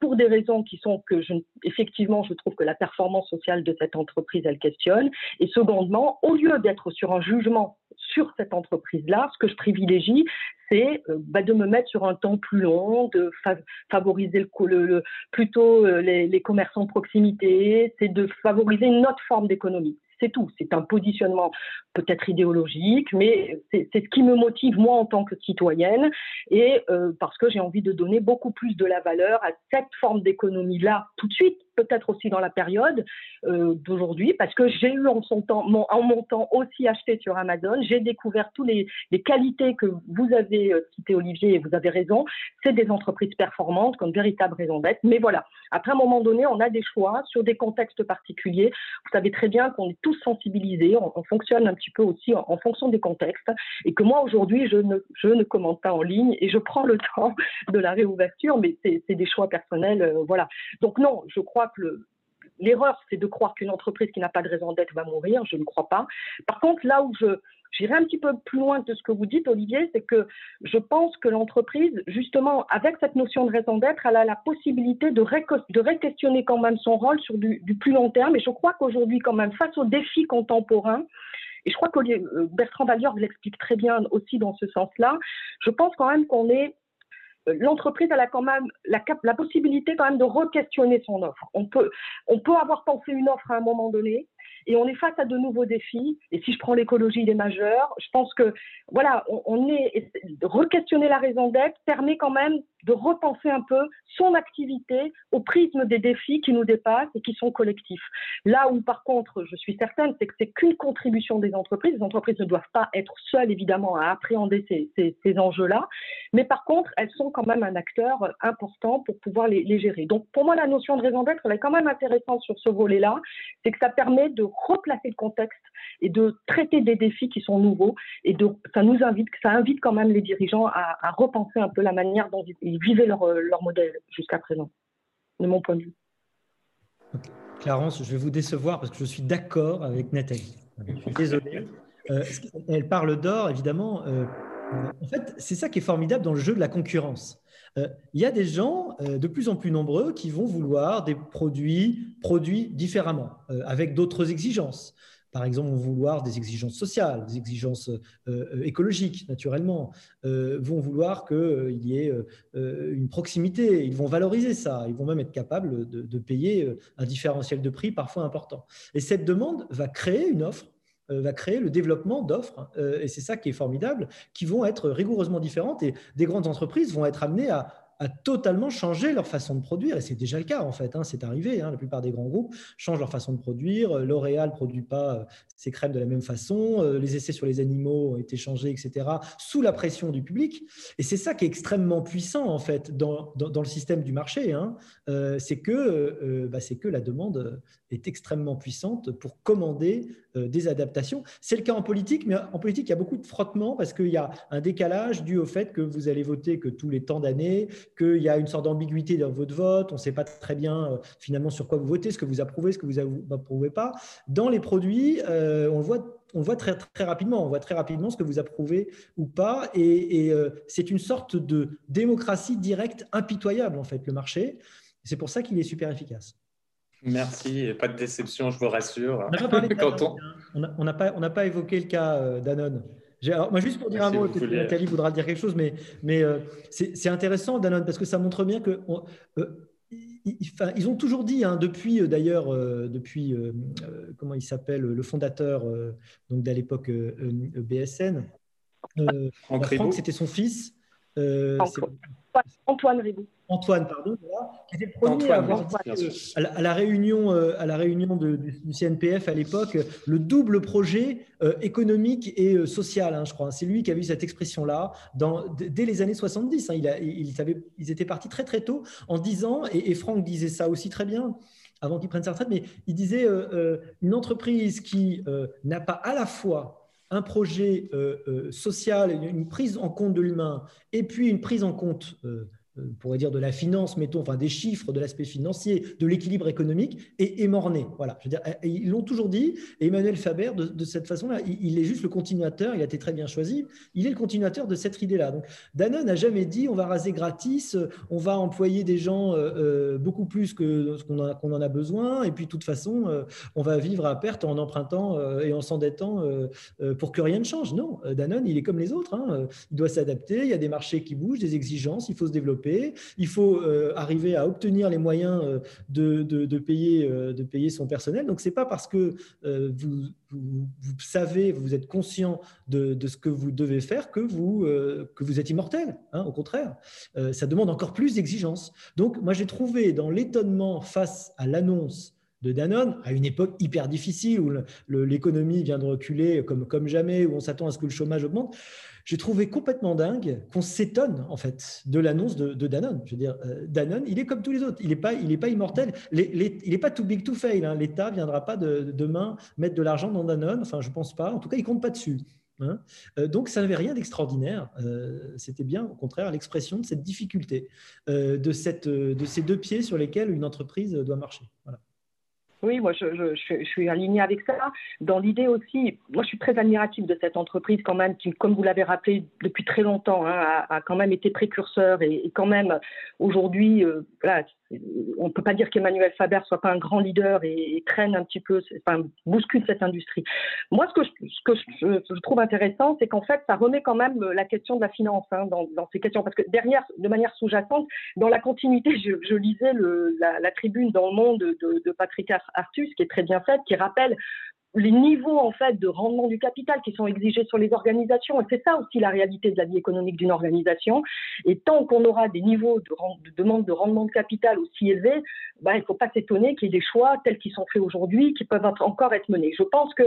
pour des raisons qui sont que effectivement, je trouve que la performance sociale de cette entreprise, elle questionne. Et secondement, au lieu d'être sur un jugement sur cette entreprise-là, ce que je privilégie, c'est euh, bah, de me mettre sur un temps plus long, de favoriser le, plutôt euh, les, les commerçants proximité, c'est de favoriser une autre forme d'économie. C'est tout. C'est un positionnement peut-être idéologique, mais c'est ce qui me motive moi en tant que citoyenne et euh, parce que j'ai envie de donner beaucoup plus de la valeur à cette forme d'économie-là tout de suite, peut-être aussi dans la période euh, d'aujourd'hui, parce que j'ai eu en, son mon temps aussi acheté sur Amazon, j'ai découvert toutes les, les, qualités que vous avez euh, citées, Olivier, et vous avez raison, c'est des entreprises performantes comme véritable raison d'être. Mais voilà, après un moment donné, on a des choix sur des contextes particuliers. Vous savez très bien qu'on est tous sensibilisés, on, fonctionne un petit peu aussi en, fonction des contextes, et que moi aujourd'hui, je ne, je ne commande pas en ligne et je prends le temps de la réouverture, mais c'est des choix personnels, euh, voilà. Donc non, je crois l'erreur, c'est de croire qu'une entreprise qui n'a pas de raison d'être va mourir. Je ne crois pas. Par contre, là où je j'irai un petit peu plus loin de ce que vous dites, Olivier, c'est que je pense que l'entreprise, justement, avec cette notion de raison d'être, elle a la possibilité de, de réquestionner quand même son rôle sur du, plus long terme. Et je crois qu'aujourd'hui, quand même, face aux défis contemporains, et je crois que euh, Bertrand Vallière l'explique très bien aussi dans ce sens-là, je pense quand même qu'on est l'entreprise a quand même la, possibilité quand même de re-questionner son offre. On peut, avoir pensé une offre à un moment donné, et on est face à de nouveaux défis. Et si je prends l'écologie, il est majeur. Je pense que, voilà, on, est, re-questionner la raison d'être permet quand même de repenser un peu son activité au prisme des défis qui nous dépassent et qui sont collectifs. Là où, par contre, je suis certaine, c'est que c'est qu'une contribution des entreprises. Les entreprises ne doivent pas être seules, évidemment, à appréhender ces, ces, enjeux-là. Mais par contre, elles sont quand même un acteur important pour pouvoir les, les gérer. Donc, pour moi, la notion de raison d'être, elle est quand même intéressante sur ce volet-là. C'est que ça permet de replacer le contexte et de traiter des défis qui sont nouveaux. Et de, ça nous invite, ça invite quand même les dirigeants à, repenser un peu la manière dont ils vivaient leur, leur modèle jusqu'à présent, de mon point de vue. Clarence, je vais vous décevoir parce que je suis d'accord avec Nathalie. Je suis désolé. Euh, elle parle d'or, évidemment. Euh, en fait, c'est ça qui est formidable dans le jeu de la concurrence. Euh, il y a des gens de plus en plus nombreux qui vont vouloir des produits produits différemment, avec d'autres exigences par exemple, vont vouloir des exigences sociales, des exigences euh, euh, écologiques, naturellement, euh, vont vouloir qu'il y ait une proximité, ils vont valoriser ça, ils vont même être capables de, payer un différentiel de prix parfois important. Et cette demande va créer une offre va créer le développement d'offres, et c'est ça qui est formidable, qui vont être rigoureusement différentes, et des grandes entreprises vont être amenées à, à totalement changer leur façon de produire. Et c'est déjà le cas, en fait. Hein, c'est arrivé. Hein, la plupart des grands groupes changent leur façon de produire. Euh, L'Oréal ne produit pas euh, ses crèmes de la même façon. Euh, les essais sur les animaux ont été changés, etc., sous la pression du public. Et c'est ça qui est extrêmement puissant, en fait, dans, dans, le système du marché. Hein. c'est que, bah, que la demande est extrêmement puissante pour commander des adaptations. C'est le cas en politique, mais en politique, il y a beaucoup de frottements parce qu'il y a un décalage dû au fait que vous allez voter que tous les temps d'année, qu'il y a une sorte d'ambiguïté dans votre vote, on ne sait pas très bien euh, finalement sur quoi vous votez, ce que vous approuvez, ce que vous n'approuvez pas. Dans les produits, euh, on voit on voit très, rapidement, on voit très rapidement ce que vous approuvez ou pas, et, euh, c'est une sorte de démocratie directe impitoyable en fait le marché. C'est pour ça qu'il est super efficace. Merci, pas de déception, je vous rassure. On n'a pas, pas, évoqué le cas Danone moi, juste pour dire un mot, Nathalie voudra dire quelque chose, mais, mais euh, c'est intéressant, Danone, parce que ça montre bien que. Euh, ils, ont toujours dit, hein, depuis euh, d'ailleurs, depuis, comment il s'appelle, le fondateur donc d'à l'époque BSN, Franck, c'était son fils. Antoine Ribou. Antoine, pardon, qui était le premier à avoir à, la, réunion, à la réunion du CNPF à l'époque, le double projet économique et social, hein, je crois. C'est lui qui a eu cette expression-là dès les années 70. Hein. il, a, il ils étaient partis très très tôt en disant, et, et Franck disait ça aussi très bien, avant qu'il prenne sa retraite, mais il disait une entreprise qui n'a pas à la fois un projet social, une prise en compte de l'humain, et puis une prise en compte euh, on pourrait dire de la finance, mettons, enfin des chiffres, de l'aspect financier, de l'équilibre économique, et émorné. Voilà, je veux dire, ils l'ont toujours dit. Et Emmanuel Faber, de, cette façon-là, il, est juste le continuateur. Il a été très bien choisi. Il est le continuateur de cette idée-là. Donc, Danone n'a jamais dit on va raser gratis, on va employer des gens euh, euh, beaucoup plus que ce qu'on en a besoin, et puis de toute façon, on va vivre à perte en empruntant et en s'endettant pour que rien ne change. Non, Danone, il est comme les autres. Hein. Il doit s'adapter. Il y a des marchés qui bougent, des exigences. Il faut se développer il faut euh, arriver à obtenir les moyens euh, de, payer, euh, de payer son personnel. Donc, ce n'est pas parce que vous, savez, vous êtes conscient de, ce que vous devez faire que vous, êtes immortel. Hein, au contraire, ça demande encore plus d'exigences. Donc, moi, j'ai trouvé dans l'étonnement face à l'annonce de Danone, à une époque hyper difficile où l'économie vient de reculer comme, jamais, où on s'attend à ce que le chômage augmente, j'ai trouvé complètement dingue qu'on s'étonne en fait de l'annonce de, Danone. Je veux dire, euh, Danone, il est comme tous les autres, il n'est pas, immortel, il n'est pas too big to fail. Hein. L'État viendra pas de, demain mettre de l'argent dans Danone, enfin je pense pas, en tout cas il compte pas dessus. Hein. Euh, donc ça n'avait rien d'extraordinaire, euh, c'était bien au contraire l'expression de cette difficulté, de, de ces deux pieds sur lesquels une entreprise doit marcher. Voilà. Oui, moi je, je, je, suis alignée avec ça. Dans l'idée aussi, moi je suis très admirative de cette entreprise quand même, qui, comme vous l'avez rappelé depuis très longtemps, hein, a, a, quand même été précurseur et, quand même aujourd'hui, euh, voilà, on ne peut pas dire qu'Emmanuel Faber soit pas un grand leader et, traîne un petit peu, enfin, bouscule cette industrie. Moi, ce que je, trouve intéressant, c'est qu'en fait, ça remet quand même la question de la finance hein, dans, ces questions, parce que derrière, de manière sous-jacente, dans la continuité, je, lisais la, tribune dans le monde de, de Patrick Artus, qui est très bien faite, qui rappelle les niveaux en fait de rendement du capital qui sont exigés sur les organisations. Et c'est ça aussi la réalité de la vie économique d'une organisation. Et tant qu'on aura des niveaux de, de, demande de rendement de capital aussi élevés, bah, il ne faut pas s'étonner qu'il y ait des choix tels qu'ils sont faits aujourd'hui qui peuvent encore être menés. Je pense que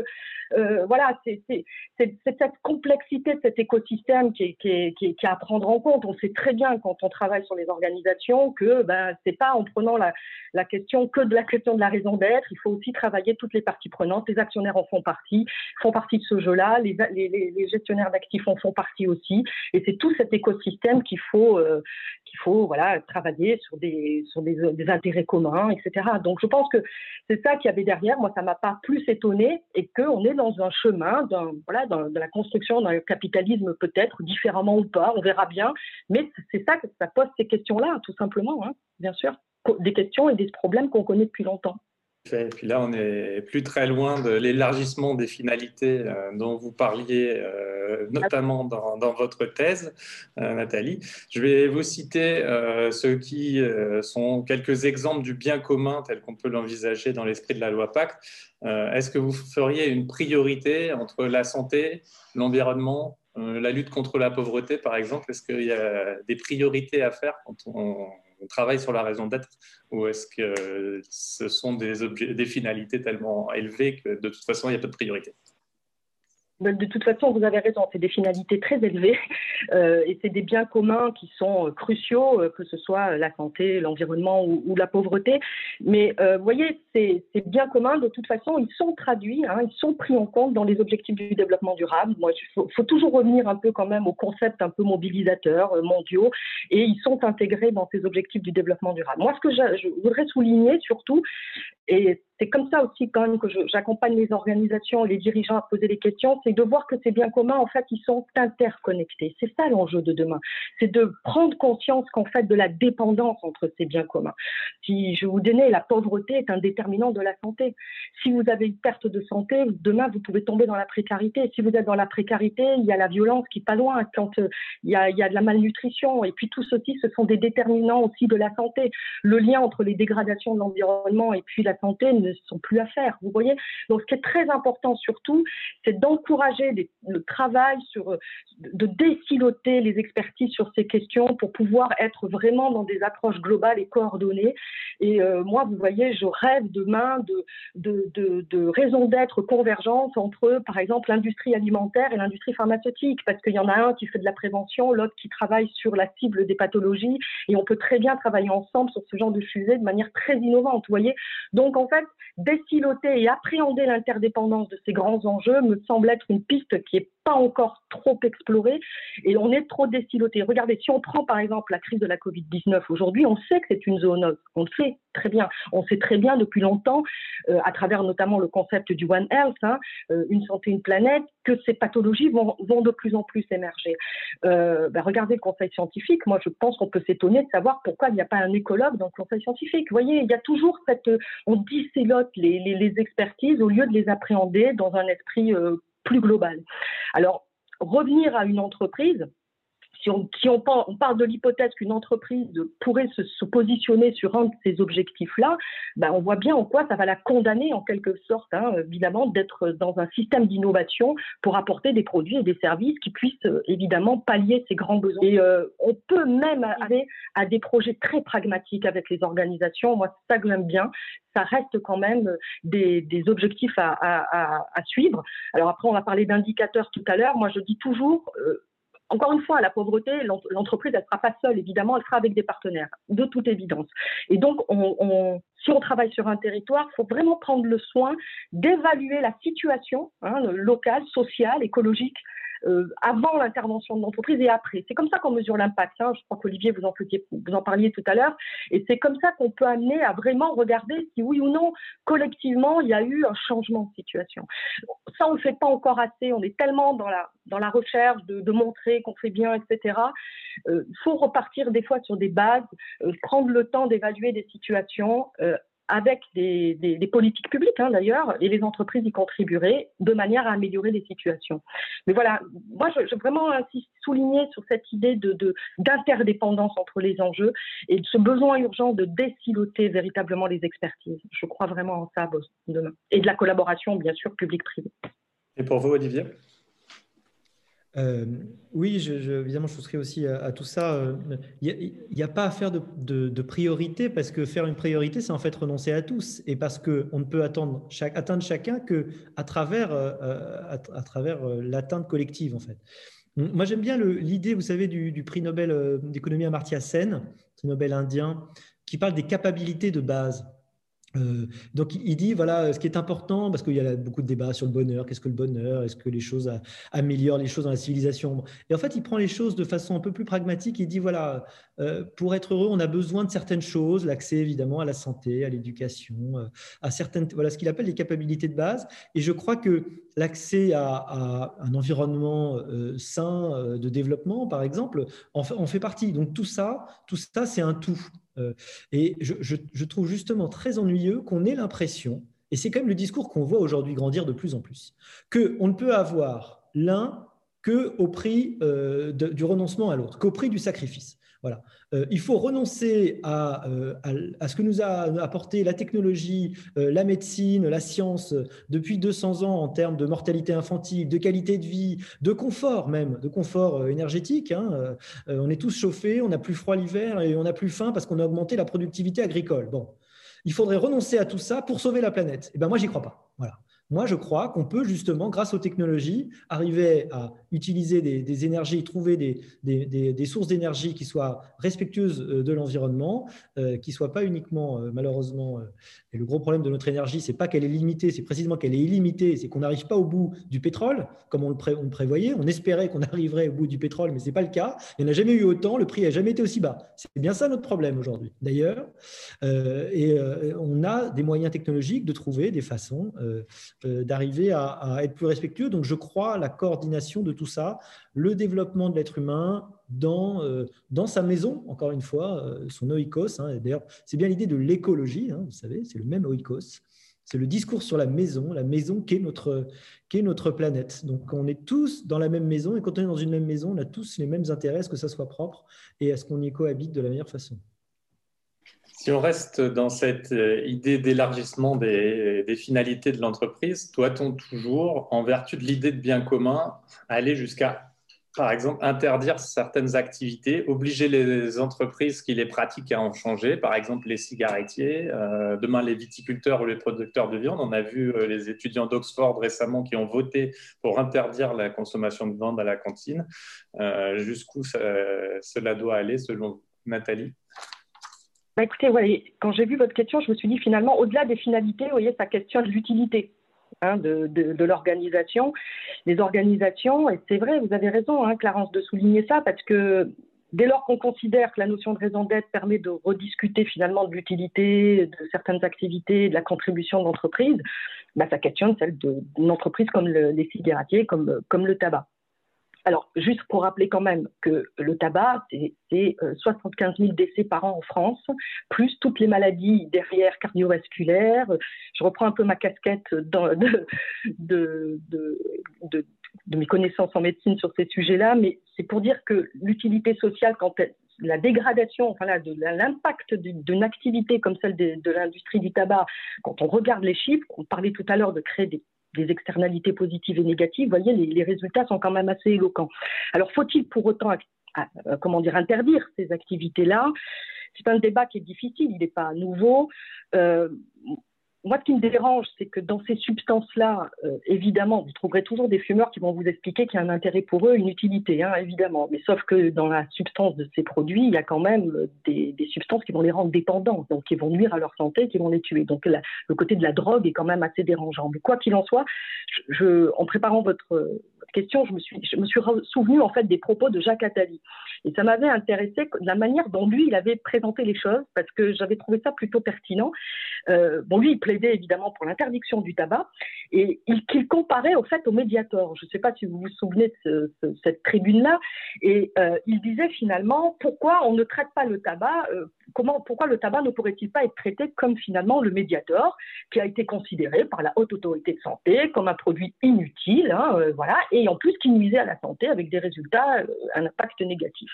euh, voilà, c'est cette complexité de cet écosystème qui est, à prendre en compte. On sait très bien quand on travaille sur les organisations que ben, c'est pas en prenant la, question que de la question de la raison d'être. Il faut aussi travailler toutes les parties prenantes. Les actionnaires en font partie, font partie de ce jeu-là. Les, gestionnaires d'actifs en font partie aussi. Et c'est tout cet écosystème qu'il faut, euh, qu'il faut voilà, travailler sur des, sur des, intérêts communs, etc. Donc je pense que c'est ça qu'il y avait derrière. Moi, ça m'a pas plus étonné et qu'on est dans un chemin, voilà, dans, de la construction d'un capitalisme peut-être différemment ou pas, on verra bien. Mais c'est ça que ça pose ces questions-là, tout simplement, hein, bien sûr, des questions et des problèmes qu'on connaît depuis longtemps. Et puis là, on n'est plus très loin de l'élargissement des finalités euh, dont vous parliez, euh, notamment dans, votre thèse, euh, Nathalie. Je vais vous citer ceux qui sont quelques exemples du bien commun tel qu'on peut l'envisager dans l'esprit de la loi Pacte. Est-ce que vous feriez une priorité entre la santé, l'environnement, la lutte contre la pauvreté, par exemple? Est-ce qu'il y a des priorités à faire quand on on travaille sur la raison d'être ou est-ce que ce sont des, finalités tellement élevées que de toute façon, il n'y a pas de priorité de toute façon, vous avez raison, c'est des finalités très élevées euh, et c'est des biens communs qui sont euh, cruciaux, euh, que ce soit la santé, l'environnement ou, la pauvreté. Mais vous voyez, ces, biens communs, de toute façon, ils sont traduits, hein, ils sont pris en compte dans les objectifs du développement durable. Il faut, toujours revenir un peu quand même aux concepts un peu mobilisateurs mondiaux et ils sont intégrés dans ces objectifs du développement durable. Moi, ce que je voudrais souligner surtout, et c'est comme ça aussi quand même que j'accompagne les organisations, les dirigeants à poser des questions, c'est de voir que ces biens communs, en fait, ils sont interconnectés. C'est ça l'enjeu de demain. C'est de prendre conscience qu'en fait, de la dépendance entre ces biens communs. Si je vous donnais, la pauvreté est un déterminant de la santé. Si vous avez une perte de santé, demain, vous pouvez tomber dans la précarité. Si vous êtes dans la précarité, il y a la violence qui est pas loin. Quand euh, il, y a, il y a de la malnutrition, et puis tout ceci, ce sont des déterminants aussi de la santé. Le lien entre les dégradations de l'environnement et puis la santé ne sont plus à faire. Vous voyez? Donc, ce qui est très important surtout, c'est d'encourager le travail sur, de déciloter les expertises sur ces questions pour pouvoir être vraiment dans des approches globales et coordonnées. Et euh, moi, vous voyez, je rêve demain de, de, de, de raisons d'être convergence entre, par exemple, l'industrie alimentaire et l'industrie pharmaceutique, parce qu'il y en a un qui fait de la prévention, l'autre qui travaille sur la cible des pathologies, et on peut très bien travailler ensemble sur ce genre de sujet de manière très innovante, vous voyez. Donc, en fait, déciloter et appréhender l'interdépendance de ces grands enjeux me semble être une piste qui est pas encore trop explorée et on est trop déciloté. Regardez, si on prend par exemple la crise de la Covid-19 aujourd'hui, on sait que c'est une zoonose. On le sait très bien. On sait très bien depuis longtemps, euh, à travers notamment le concept du One Health, hein, euh, une santé, une planète, que ces pathologies vont, vont de plus en plus émerger. Euh, ben regardez le conseil scientifique. Moi, je pense qu'on peut s'étonner de savoir pourquoi il n'y a pas un écologue dans le conseil scientifique. Vous voyez, il y a toujours cette, on dissélote les, les, expertises au lieu de les appréhender dans un esprit plus global. Alors, revenir à une entreprise, si on, on, parle de l'hypothèse qu'une entreprise pourrait se, positionner sur un de ces objectifs-là, ben on voit bien en quoi ça va la condamner en quelque sorte, hein, évidemment, d'être dans un système d'innovation pour apporter des produits et des services qui puissent évidemment pallier ces grands besoins. Et euh, on peut même aller à des projets très pragmatiques avec les organisations. Moi, ça que j'aime bien. Ça reste quand même des, objectifs à, suivre. Alors après, on va parler d'indicateurs tout à l'heure. Moi, je dis toujours, euh, encore une fois, la pauvreté, l'entreprise, elle ne sera pas seule, évidemment, elle sera avec des partenaires, de toute évidence. Et donc, on, on, si on travaille sur un territoire, il faut vraiment prendre le soin d'évaluer la situation hein, locale, sociale, écologique euh, avant l'intervention de l'entreprise et après. C'est comme ça qu'on mesure l'impact. Hein. Je crois qu'Olivier, vous, en parliez tout à l'heure. Et c'est comme ça qu'on peut amener à vraiment regarder si oui ou non, collectivement, il y a eu un changement de situation. Ça, on ne le fait pas encore assez. On est tellement dans la, dans la recherche de, de montrer qu'on fait bien, etc. Il euh, faut repartir des fois sur des bases, euh, prendre le temps d'évaluer des situations, euh, avec des, politiques publiques hein, d'ailleurs, et les entreprises y contribueraient de manière à améliorer les situations. Mais voilà, moi je, je vraiment souligner sur cette idée de, d'interdépendance entre les enjeux et de ce besoin urgent de déciloter véritablement les expertises. Je crois vraiment en ça demain. Et de la collaboration, bien sûr, public-privé. Et pour vous, Olivier? Euh, oui, je, évidemment, je souscris aussi à, tout ça. Il n'y a, pas à faire de, priorité parce que faire une priorité, c'est en fait renoncer à tous et parce qu'on ne peut attendre atteindre chacun que à travers, euh, à, travers euh, l'atteinte collective, en fait. Moi, j'aime bien l'idée, vous savez, du, du prix Nobel euh, d'économie Amartya Sen, prix Nobel indien, qui parle des capacités de base. Euh, donc il dit voilà ce qui est important parce qu'il y a beaucoup de débats sur le bonheur qu'est-ce que le bonheur est-ce que les choses améliorent les choses dans la civilisation? Et en fait il prend les choses de façon un peu plus pragmatique. Il dit voilà euh, pour être heureux on a besoin de certaines choses l'accès évidemment à la santé à l'éducation euh, à certaines voilà ce qu'il appelle les capacités de base. Et je crois que l'accès à, un environnement sain de développement par exemple en fait, en fait partie. Donc tout ça tout ça c'est un tout et je, trouve justement très ennuyeux qu'on ait l'impression, et c'est quand même le discours qu'on voit aujourd'hui grandir de plus en plus, qu'on ne peut avoir l'un qu'au prix euh, du renoncement à l'autre, qu'au prix du sacrifice. Voilà. Euh, il faut renoncer à, euh, à, ce que nous a apporté la technologie, euh, la médecine, la science depuis 200 ans en termes de mortalité infantile, de qualité de vie, de confort même, de confort énergétique. Hein. on est tous chauffés, on n'a plus froid l'hiver et on n'a plus faim parce qu'on a augmenté la productivité agricole. Bon, il faudrait renoncer à tout ça pour sauver la planète. Et eh ben moi, j'y crois pas. Voilà. Moi, je crois qu'on peut justement, grâce aux technologies, arriver à utiliser des, énergies, trouver des, des, sources d'énergie qui soient respectueuses euh, de l'environnement, euh, qui ne soient pas uniquement, euh, malheureusement, et le gros problème de notre énergie, c'est pas qu'elle est limitée, c'est précisément qu'elle est illimitée, c'est qu'on n'arrive pas au bout du pétrole, comme on le, on prévoyait. On espérait qu'on arriverait au bout du pétrole, mais ce n'est pas le cas. Il n'y en a jamais eu autant, le prix n'a jamais été aussi bas. C'est bien ça notre problème aujourd'hui, d'ailleurs. Et on a des moyens technologiques de trouver des façons d'arriver à, être plus respectueux. Donc, je crois à la coordination de tout ça, le développement de l'être humain dans, euh, dans sa maison, encore une fois, euh, son oikos. Hein, D'ailleurs, c'est bien l'idée de l'écologie, hein, vous savez, c'est le même oikos. C'est le discours sur la maison, la maison qu'est notre, qu'est notre planète. Donc, on est tous dans la même maison, et quand on est dans une même maison, on a tous les mêmes intérêts, à ce que ça soit propre et à ce qu'on y cohabite de la meilleure façon? Si on reste dans cette euh, idée d'élargissement des, finalités de l'entreprise, doit-on toujours, en vertu de l'idée de bien commun, aller jusqu'à par exemple, interdire certaines activités, obliger les entreprises qui les pratiquent à en changer, par exemple les cigarettiers, euh, demain les viticulteurs ou les producteurs de viande. On a vu euh, les étudiants d'Oxford récemment qui ont voté pour interdire la consommation de viande à la cantine. Jusqu'où cela doit aller selon Nathalie? Bah, Écoutez, quand j'ai vu votre question, je me suis dit finalement, au-delà des finalités, vous voyez, ça questionne l'utilité. Hein, de, l'organisation. Les organisations, et c'est vrai, vous avez raison, hein, Clarence, de souligner ça, parce que dès lors qu'on considère que la notion de raison d'être permet de rediscuter finalement de l'utilité de certaines activités, de la contribution de l'entreprise, bah, ça questionne celle d'une entreprise comme les cigarettiers, comme le tabac. Alors, juste pour rappeler quand même que le tabac, c'est 75 000 euh, décès par an en France, plus toutes les maladies derrière cardiovasculaires. Je reprends un peu ma casquette de, mes connaissances en médecine sur ces sujets-là, mais c'est pour dire que l'utilité sociale, quand la dégradation, enfin l'impact d'une activité comme celle de, de l'industrie du tabac, quand on regarde les chiffres, on parlait tout à l'heure de créer des des externalités positives et négatives, vous voyez, les, résultats sont quand même assez éloquents. Alors, faut-il pour autant, euh, comment dire, interdire ces activités-là? C'est un débat qui est difficile, il n'est pas nouveau. Euh, moi, ce qui me dérange, c'est que dans ces substances-là, euh, évidemment, vous trouverez toujours des fumeurs qui vont vous expliquer qu'il y a un intérêt pour eux, une utilité, hein, évidemment. Mais sauf que dans la substance de ces produits, il y a quand même euh, des, substances qui vont les rendre dépendants, donc qui vont nuire à leur santé, qui vont les tuer. Donc le côté de la drogue est quand même assez dérangeant. Mais quoi qu'il en soit, en préparant votre, question, je me suis, je me suis souvenu en fait des propos de Jacques Attali. Et ça m'avait intéressé la manière dont lui, il avait présenté les choses, parce que j'avais trouvé ça plutôt pertinent. Euh, bon, lui, il plaidait évidemment pour l'interdiction du tabac, et qu'il comparait au fait au Mediator. Je ne sais pas si vous vous souvenez de cette tribune-là, et euh, il disait finalement pourquoi on ne traite pas le tabac, euh, pourquoi le tabac ne pourrait-il pas être traité comme finalement le Mediator, qui a été considéré par la haute autorité de santé comme un produit inutile, hein, voilà, et en plus qui nuisait à la santé avec des résultats, euh, un impact négatif.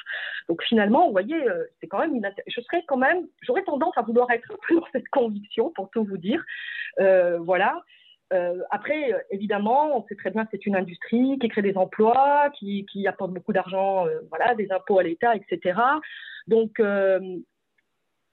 Donc finalement, vous voyez, euh, c'est quand même une je serais quand même, j'aurais tendance à vouloir être un peu dans cette conviction pour tout vous dire, euh, voilà. après, évidemment, on sait très bien que c'est une industrie qui crée des emplois, qui, qui apporte beaucoup d'argent, voilà, des impôts à l'État, etc. Donc,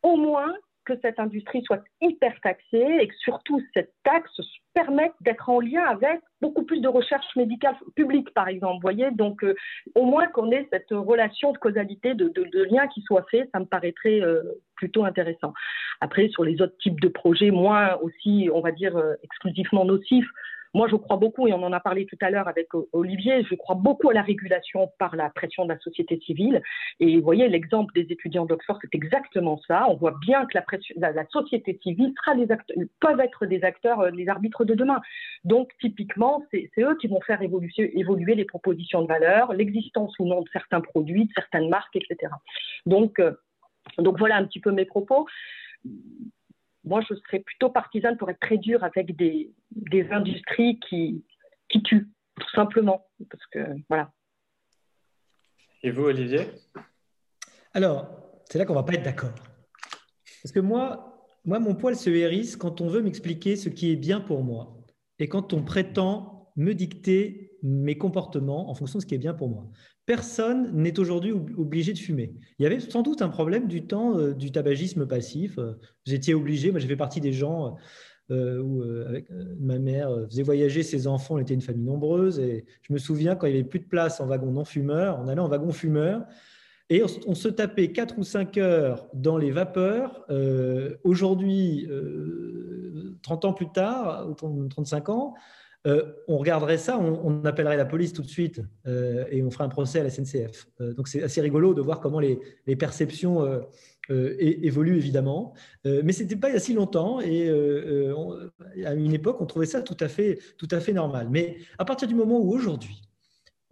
au moins que cette industrie soit hyper taxée et que surtout cette taxe permette d'être en lien avec beaucoup plus de recherche médicale publique, par exemple. voyez, donc euh, au moins qu'on ait cette relation de causalité, de, lien qui soit fait, ça me paraîtrait euh, plutôt intéressant. Après, sur les autres types de projets, moins aussi, on va dire, euh, exclusivement nocifs, moi, je crois beaucoup, et on en a parlé tout à l'heure avec Olivier, je crois beaucoup à la régulation par la pression de la société civile. Et vous voyez, l'exemple des étudiants d'Oxford, c'est exactement ça. On voit bien que la, pression, la, société civile sera peuvent être des acteurs, euh, les arbitres de demain. Donc, typiquement, c'est eux qui vont faire évoluer, les propositions de valeur, l'existence ou non de certains produits, de certaines marques, etc. Euh, donc voilà un petit peu mes propos moi, je serais plutôt partisane pour être très dur avec des, des industries qui, qui tuent, tout simplement. Parce que, voilà. Et vous, Olivier? Alors, c'est là qu'on ne va pas être d'accord. Parce que moi, moi, mon poil se hérisse quand on veut m'expliquer ce qui est bien pour moi et quand on prétend me dicter mes comportements en fonction de ce qui est bien pour moi. Personne n'est aujourd'hui obligé de fumer. Il y avait sans doute un problème du temps euh, du tabagisme passif. Euh, j'étais obligé, moi j'ai fait partie des gens euh, où ma mère faisait voyager ses enfants, on était une famille nombreuse, et je me souviens quand il n'y avait plus de place en wagon non-fumeur, on allait en wagon fumeur, et on, se tapait 4 ou 5 heures dans les vapeurs. aujourd'hui, 30 ans plus tard, 35 ans, euh, on regarderait ça, on, appellerait la police tout de suite euh, et on ferait un procès à la SNCF. Euh, donc c'est assez rigolo de voir comment les, perceptions évoluent évidemment. mais ce n'était pas il y a si longtemps et à une époque, on trouvait ça tout à fait, tout à fait normal. Mais à partir du moment où aujourd'hui,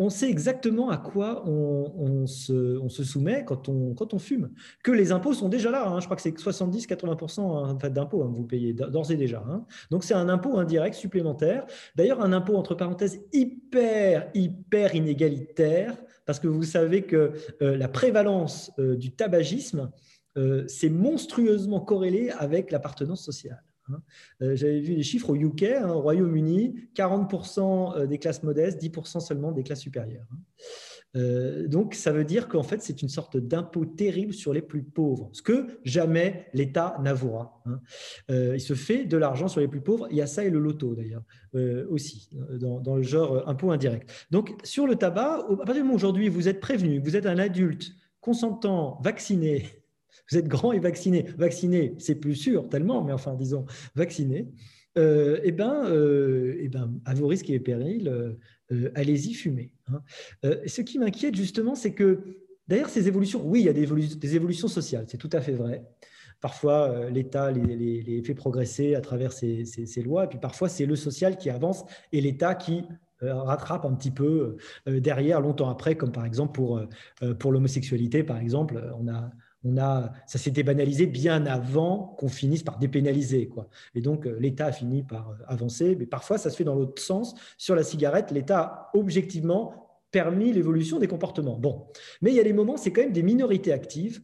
on sait exactement à quoi on, se, soumet quand on, fume. Que les impôts sont déjà là. Hein. Je crois que c'est 70-80% en fait, d'impôts hein, vous payez d'ores et déjà. Hein. Donc c'est un impôt indirect supplémentaire. D'ailleurs, un impôt entre parenthèses hyper, hyper inégalitaire, parce que vous savez que euh, la prévalence euh, du tabagisme c'est monstrueusement corrélé avec l'appartenance sociale. Hein. J'avais vu les chiffres au UK, hein, au Royaume-Uni, 40% des classes modestes, 10% seulement des classes supérieures. Hein. Euh, donc, ça veut dire qu'en fait, c'est une sorte d'impôt terrible sur les plus pauvres, ce que jamais l'État n'avouera. Euh, il se fait de l'argent sur les plus pauvres. Il y a ça et le loto, d'ailleurs, euh, aussi, dans, le genre impôt indirect. Donc, sur le tabac, à partir du moment où aujourd'hui vous êtes prévenu, vous êtes un adulte consentant, vacciné, vous êtes grand et vacciné. Vacciné, c'est plus sûr, tellement, mais enfin, disons, vacciné. eh ben, eh ben, à vos risques et périls, euh, allez-y fumer. Hein. Euh, ce qui m'inquiète justement, c'est que d'ailleurs ces évolutions, oui, il y a des, évolutions, sociales, c'est tout à fait vrai. Parfois, euh, l'État les, fait progresser à travers ces, lois, et puis parfois, c'est le social qui avance et l'État qui rattrape un petit peu derrière, longtemps après, comme par exemple pour, pour l'homosexualité, par exemple, on a, on a, ça s'était banalisé bien avant qu'on finisse par dépénaliser. Quoi. Et donc, euh, l'État a fini par euh, avancer, mais parfois, ça se fait dans l'autre sens. Sur la cigarette, l'État a objectivement permis l'évolution des comportements. Bon, mais il y a des moments, c'est quand même des minorités actives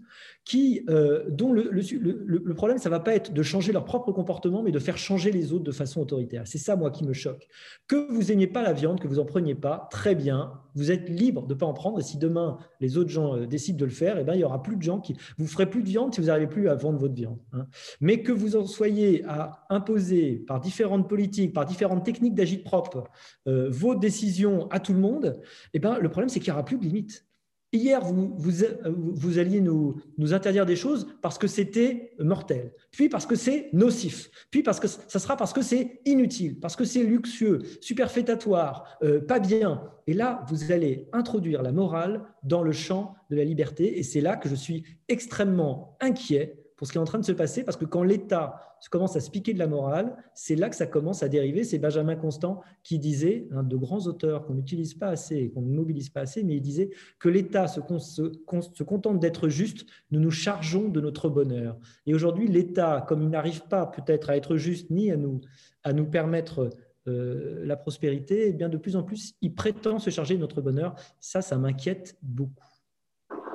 qui, euh, dont le, problème, ça va pas être de changer leur propre comportement, mais de faire changer les autres de façon autoritaire. C'est ça, moi, qui me choque. Que vous aimiez pas la viande, que vous en preniez pas, très bien, vous êtes libre de pas en prendre. Et si demain les autres gens euh, décident de le faire, eh ben, il y aura plus de gens qui vous ferez plus de viande si vous n'arrivez plus à vendre votre viande. Hein. Mais que vous en soyez à imposer par différentes politiques, par différentes techniques d'agite propre, euh, vos décisions à tout le monde, eh ben, le problème c'est qu'il y aura plus de limites. Hier, vous, vous, alliez nous, nous, interdire des choses parce que c'était mortel, puis parce que c'est nocif, puis parce que ça sera parce que c'est inutile, parce que c'est luxueux, superfétatoire, euh, pas bien. Et là, vous allez introduire la morale dans le champ de la liberté, et c'est là que je suis extrêmement inquiet pour ce qui est en train de se passer, parce que quand l'État commence à se piquer de la morale, c'est là que ça commence à dériver. C'est Benjamin Constant qui disait, un de grands auteurs qu'on n'utilise pas assez, qu'on ne mobilise pas assez, mais il disait que l'État se, se, contente d'être juste, nous nous chargeons de notre bonheur. Et aujourd'hui, l'État, comme il n'arrive pas peut-être à être juste ni à nous, à nous permettre euh, la prospérité, eh bien de plus en plus, il prétend se charger de notre bonheur. Ça, ça m'inquiète beaucoup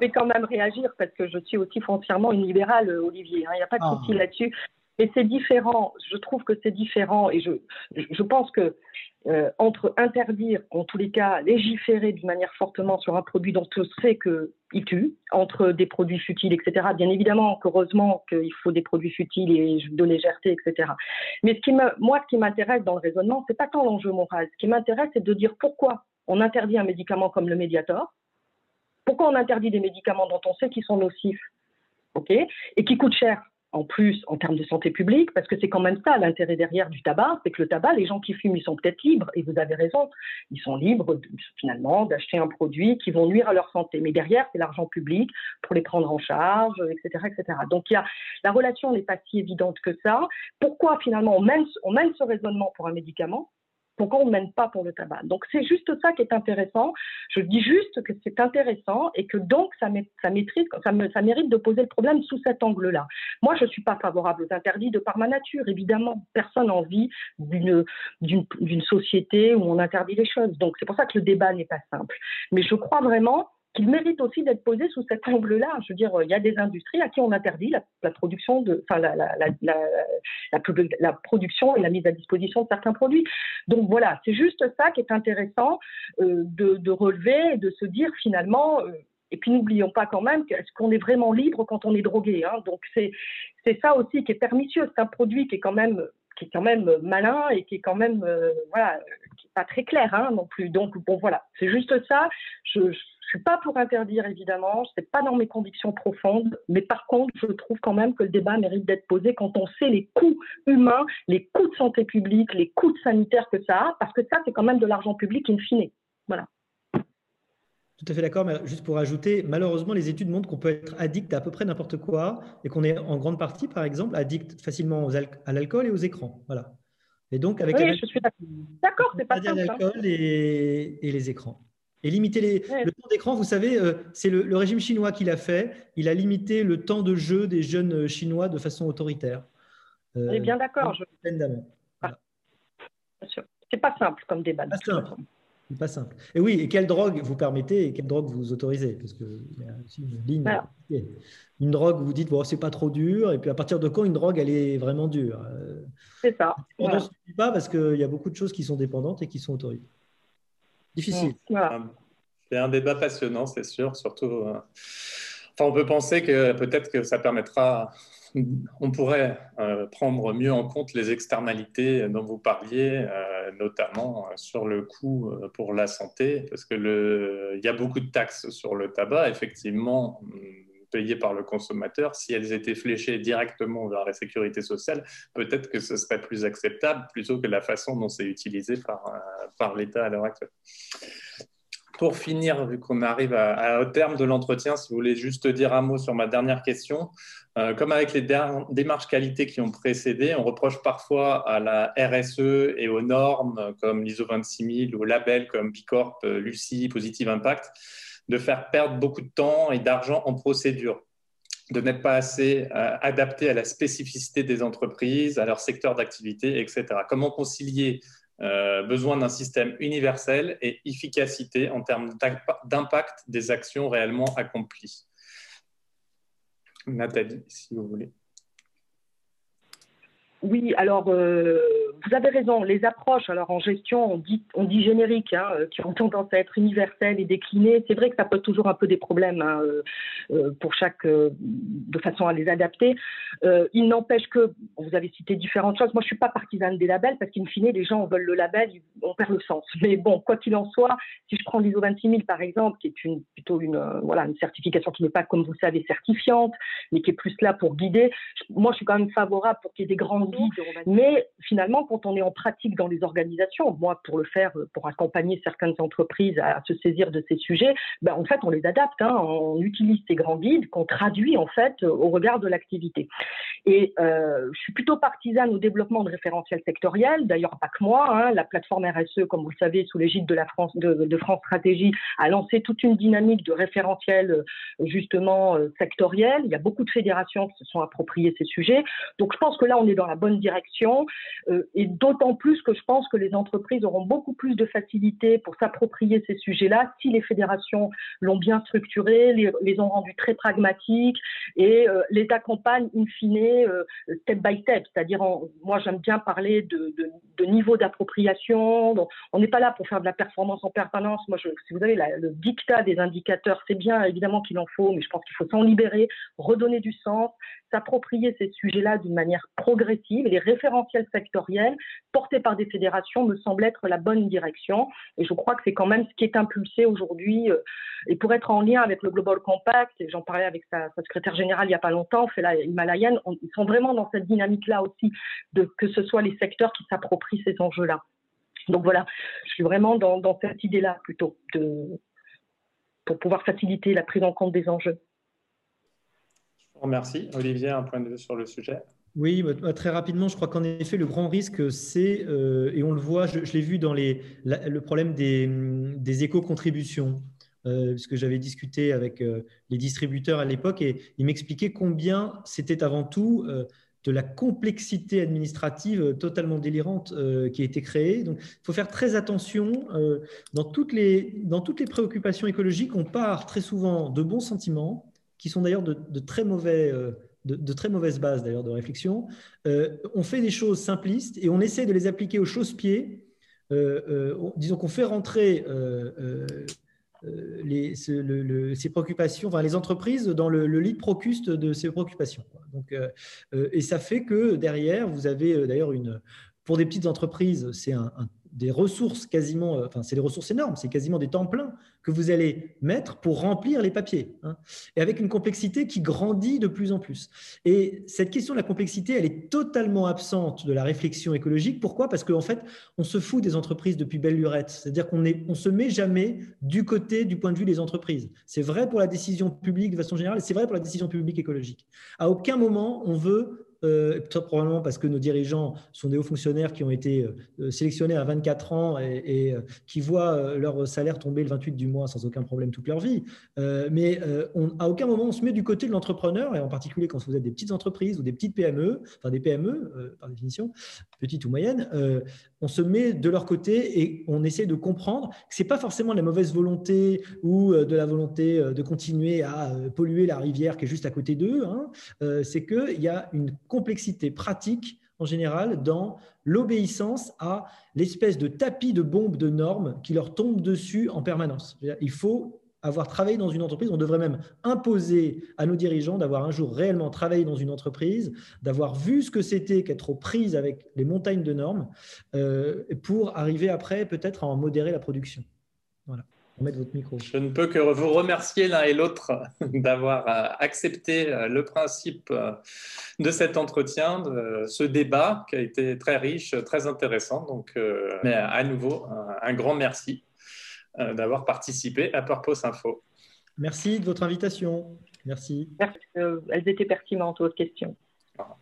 vais quand même réagir parce que je suis aussi foncièrement une libérale, Olivier. Hein. Il n'y a pas de ah. souci là-dessus. Mais c'est différent. Je trouve que c'est différent et je, je pense que euh, entre interdire, en tous les cas, légiférer d'une manière fortement sur un produit dont on sait qu'il tue, entre des produits futiles, etc. Bien évidemment qu'heureusement qu'il faut des produits futiles et de légèreté, etc. Mais ce qui me, moi, ce qui m'intéresse dans le raisonnement, c'est pas tant l'enjeu moral. Ce qui m'intéresse, c'est de dire pourquoi on interdit un médicament comme le Mediator, pourquoi on interdit des médicaments dont on sait qu'ils sont nocifs ok, et qui coûtent cher en plus en termes de santé publique, parce que c'est quand même ça l'intérêt derrière du tabac, c'est que le tabac, les gens qui fument, ils sont peut-être libres, et vous avez raison, ils sont libres finalement d'acheter un produit qui vont nuire à leur santé. Mais derrière, c'est l'argent public pour les prendre en charge, etc. etc. Donc il y a, la relation n'est pas si évidente que ça. Pourquoi finalement on mène, on mène ce raisonnement pour un médicament? Pourquoi on ne mène pas pour le tabac Donc c'est juste ça qui est intéressant. Je dis juste que c'est intéressant et que donc ça, mérite de poser le problème sous cet angle-là. Moi, je ne suis pas favorable aux interdits de par ma nature, évidemment. Personne n'a envie d'une société où on interdit les choses. Donc c'est pour ça que le débat n'est pas simple. Mais je crois vraiment qu'il mérite aussi d'être posé sous cet angle-là. Je veux dire, il y a des industries à qui on interdit la, production de, enfin, la, la, la, production et la mise à disposition de certains produits. Donc voilà, c'est juste ça qui est intéressant euh, de, de, relever et de se dire finalement. Euh, et puis n'oublions pas quand même qu'on est vraiment libre quand on est drogué. Hein Donc c'est c'est ça aussi qui est pernicieux. C'est un produit qui est quand même qui est quand même malin et qui est quand même euh, voilà qui est pas très clair hein, non plus. Donc bon voilà, c'est juste ça. Je, je je suis pas pour interdire, évidemment, ce n'est pas dans mes convictions profondes, mais par contre, je trouve quand même que le débat mérite d'être posé quand on sait les coûts humains, les coûts de santé publique, les coûts sanitaires que ça a, parce que ça, c'est quand même de l'argent public in fine. Voilà. Tout à fait d'accord, mais juste pour ajouter, malheureusement, les études montrent qu'on peut être addict à, à peu près n'importe quoi et qu'on est en grande partie, par exemple, addict facilement à l'alcool et aux écrans. Voilà. Et donc, avec oui, je suis d'accord, c'est pas simple. Hein. L'alcool et, et les écrans. Et limiter les... le temps d'écran, vous savez, euh, c'est le, régime chinois qui l'a fait. Il a limité le temps de jeu des jeunes euh, chinois de façon autoritaire. Euh, bien d'accord. Je... Voilà. C'est pas simple comme débat. Pas simple. pas simple. Et oui, et quelle drogue vous permettez et quelle drogue vous autorisez? Parce qu'il y a aussi une ligne. Une drogue où vous dites, bon, c'est pas trop dur, et puis à partir de quand une drogue, elle est vraiment dure? C'est ça. On ne suffit pas parce qu'il y a beaucoup de choses qui sont dépendantes et qui sont autorisées. Difficile. C'est un débat passionnant, c'est sûr, surtout. Euh, enfin, on peut penser que peut-être que ça permettra on pourrait euh, prendre mieux en compte les externalités dont vous parliez, euh, notamment sur le coût pour la santé, parce que le, il y a beaucoup de taxes sur le tabac, effectivement payées par le consommateur. Si elles étaient fléchées directement vers la sécurité sociale, peut-être que ce serait plus acceptable plutôt que la façon dont c'est utilisé par, par l'État à l'heure actuelle. Pour finir, vu qu'on arrive au terme de l'entretien, si vous voulez juste dire un mot sur ma dernière question. Euh, comme avec les démarches qualité qui ont précédé, on reproche parfois à la RSE et aux normes comme l'ISO 26000 ou aux labels comme Bicorp, euh, Lucie, Positive Impact, de faire perdre beaucoup de temps et d'argent en procédure de n'être pas assez euh, adapté à la spécificité des entreprises, à leur secteur d'activité, etc. Comment concilier besoin d'un système universel et efficacité en termes d'impact des actions réellement accomplies? Nathalie, si vous voulez. Oui, alors euh, vous avez raison. Les approches, alors en gestion, on dit, on dit générique, hein, euh, qui ont tendance à être universelles et déclinées. C'est vrai que ça pose toujours un peu des problèmes hein, euh, pour chaque, de façon à les adapter. il n'empêche que vous avez cité différentes choses. Moi, je suis pas partisane des labels parce qu'in fine, les gens veulent le label, on perd le sens. Mais bon, quoi qu'il en soit, si je prends l'ISO 26000 par exemple, qui est une, plutôt une, voilà, une certification qui n'est pas, comme vous le savez, certifiante, mais qui est plus là pour guider. Moi, je suis quand même favorable pour qu'il y ait des grandes mais finalement, quand on est en pratique dans les organisations, moi, pour le faire, pour accompagner certaines entreprises à se saisir de ces sujets, ben, en fait, on les adapte. Hein. on utilise ces grands guides qu'on traduit en fait au regard de l'activité. Et euh, je suis plutôt partisane au développement de référentiels sectoriels. D'ailleurs, pas que moi. Hein. la plateforme RSE, comme vous le savez, sous l'égide de France, Stratégie, a lancé toute une dynamique de référentiels justement euh, sectoriels. Il y a beaucoup de fédérations qui se sont appropriées ces sujets. Donc, je pense que là, on est dans la bonne direction. Euh, d'autant plus que je pense que les entreprises auront beaucoup plus de facilité pour s'approprier ces sujets-là si les fédérations l'ont bien structuré, les, ont rendus très pragmatiques et euh, les accompagnent in fine euh, step by step. C'est-à-dire, moi j'aime bien parler de, de, niveau d'appropriation. On n'est pas là pour faire de la performance en permanence. Moi, si vous avez le dictat des indicateurs, c'est bien évidemment qu'il en faut, mais je pense qu'il faut s'en libérer, redonner du sens, s'approprier ces sujets-là d'une manière progressive. Les référentiels sectoriels portés par des fédérations me semblent être la bonne direction. Et je crois que c'est quand même ce qui est impulsé aujourd'hui. Euh, et pour être en lien avec le Global Compact, j'en parlais avec sa, secrétaire générale il n'y a pas longtemps, fait la himalayenne, ils sont vraiment dans cette dynamique-là aussi, de, que ce soit les secteurs qui s'approprient ces enjeux-là. Donc voilà, je suis vraiment dans, cette idée-là plutôt, pour pouvoir faciliter la prise en compte des enjeux. Merci. Olivier, un point de vue sur le sujet oui, bah, très rapidement, je crois qu'en effet, le grand risque, c'est, euh, et on le voit, je, l'ai vu dans le problème des, des éco-contributions, euh, puisque j'avais discuté avec euh, les distributeurs à l'époque, et ils m'expliquaient combien c'était avant tout de la complexité administrative totalement délirante qui a été créée. Donc, il faut faire très attention. dans, toutes les, préoccupations écologiques, on part très souvent de bons sentiments, qui sont d'ailleurs de, très mauvais, de, très mauvaises bases d'ailleurs de réflexion. Euh, on fait des choses simplistes et on essaie de les appliquer aux chausse-pieds. Euh, disons qu'on fait rentrer les, ces préoccupations, enfin, les entreprises dans le, lit procuste de ces préoccupations. Donc, et ça fait que derrière, vous avez d'ailleurs une, pour des petites entreprises, c'est un des ressources quasiment, euh, enfin c'est des ressources énormes, c'est quasiment des temps pleins que vous allez mettre pour remplir les papiers, hein. et avec une complexité qui grandit de plus en plus. Et cette question de la complexité, elle est totalement absente de la réflexion écologique. Pourquoi? Parce qu'en fait, on se fout des entreprises depuis belle lurette, c'est-à-dire qu'on ne on se met jamais du côté du point de vue des entreprises. C'est vrai pour la décision publique de façon générale, et c'est vrai pour la décision publique écologique. À aucun moment on veut euh, probablement parce que nos dirigeants sont des hauts fonctionnaires qui ont été euh, sélectionnés à 24 ans et, qui voient leur salaire tomber le 28 du mois sans aucun problème toute leur vie. mais à aucun moment on se met du côté de l'entrepreneur, et en particulier quand vous êtes des petites entreprises ou des petites PME, enfin des PME par définition, petites ou moyennes, on se met de leur côté et on essaie de comprendre que ce n'est pas forcément la mauvaise volonté ou de la volonté de continuer à polluer la rivière qui est juste à côté d'eux, hein. c'est qu'il y a une complexité pratique en général dans l'obéissance à l'espèce de tapis de bombes de normes qui leur tombent dessus en permanence. Il faut avoir travaillé dans une entreprise, on devrait même imposer à nos dirigeants d'avoir un jour réellement travaillé dans une entreprise, d'avoir vu ce que c'était qu'être aux prises avec les montagnes de normes euh, pour arriver après peut-être à en modérer la production. Voilà votre micro. Je ne peux que vous remercier l'un et l'autre d'avoir euh, accepté euh, le principe euh, de cet entretien, de ce débat qui a été très riche, très intéressant. Donc, mais à nouveau, un grand merci d'avoir participé à Purpose Info. Merci de votre invitation. Merci. Merci. elles étaient pertinentes, vos questions.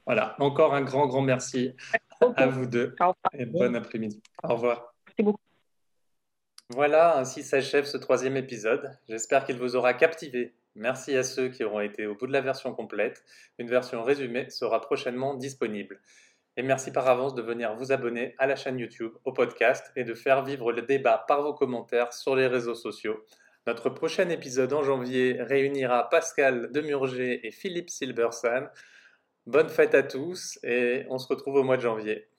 Voilà, encore un grand, grand merci à vous deux. Et bon après-midi. Au revoir. Merci beaucoup. Voilà, ainsi s'achève ce troisième épisode. J'espère qu'il vous aura captivé. Merci à ceux qui auront été au bout de la version complète. Une version résumée sera prochainement disponible. Et merci par avance de venir vous abonner à la chaîne YouTube, au podcast et de faire vivre le débat par vos commentaires sur les réseaux sociaux. Notre prochain épisode en janvier réunira Pascal Demurger et Philippe Silbersan. Bonne fête à tous et on se retrouve au mois de janvier.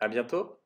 À bientôt!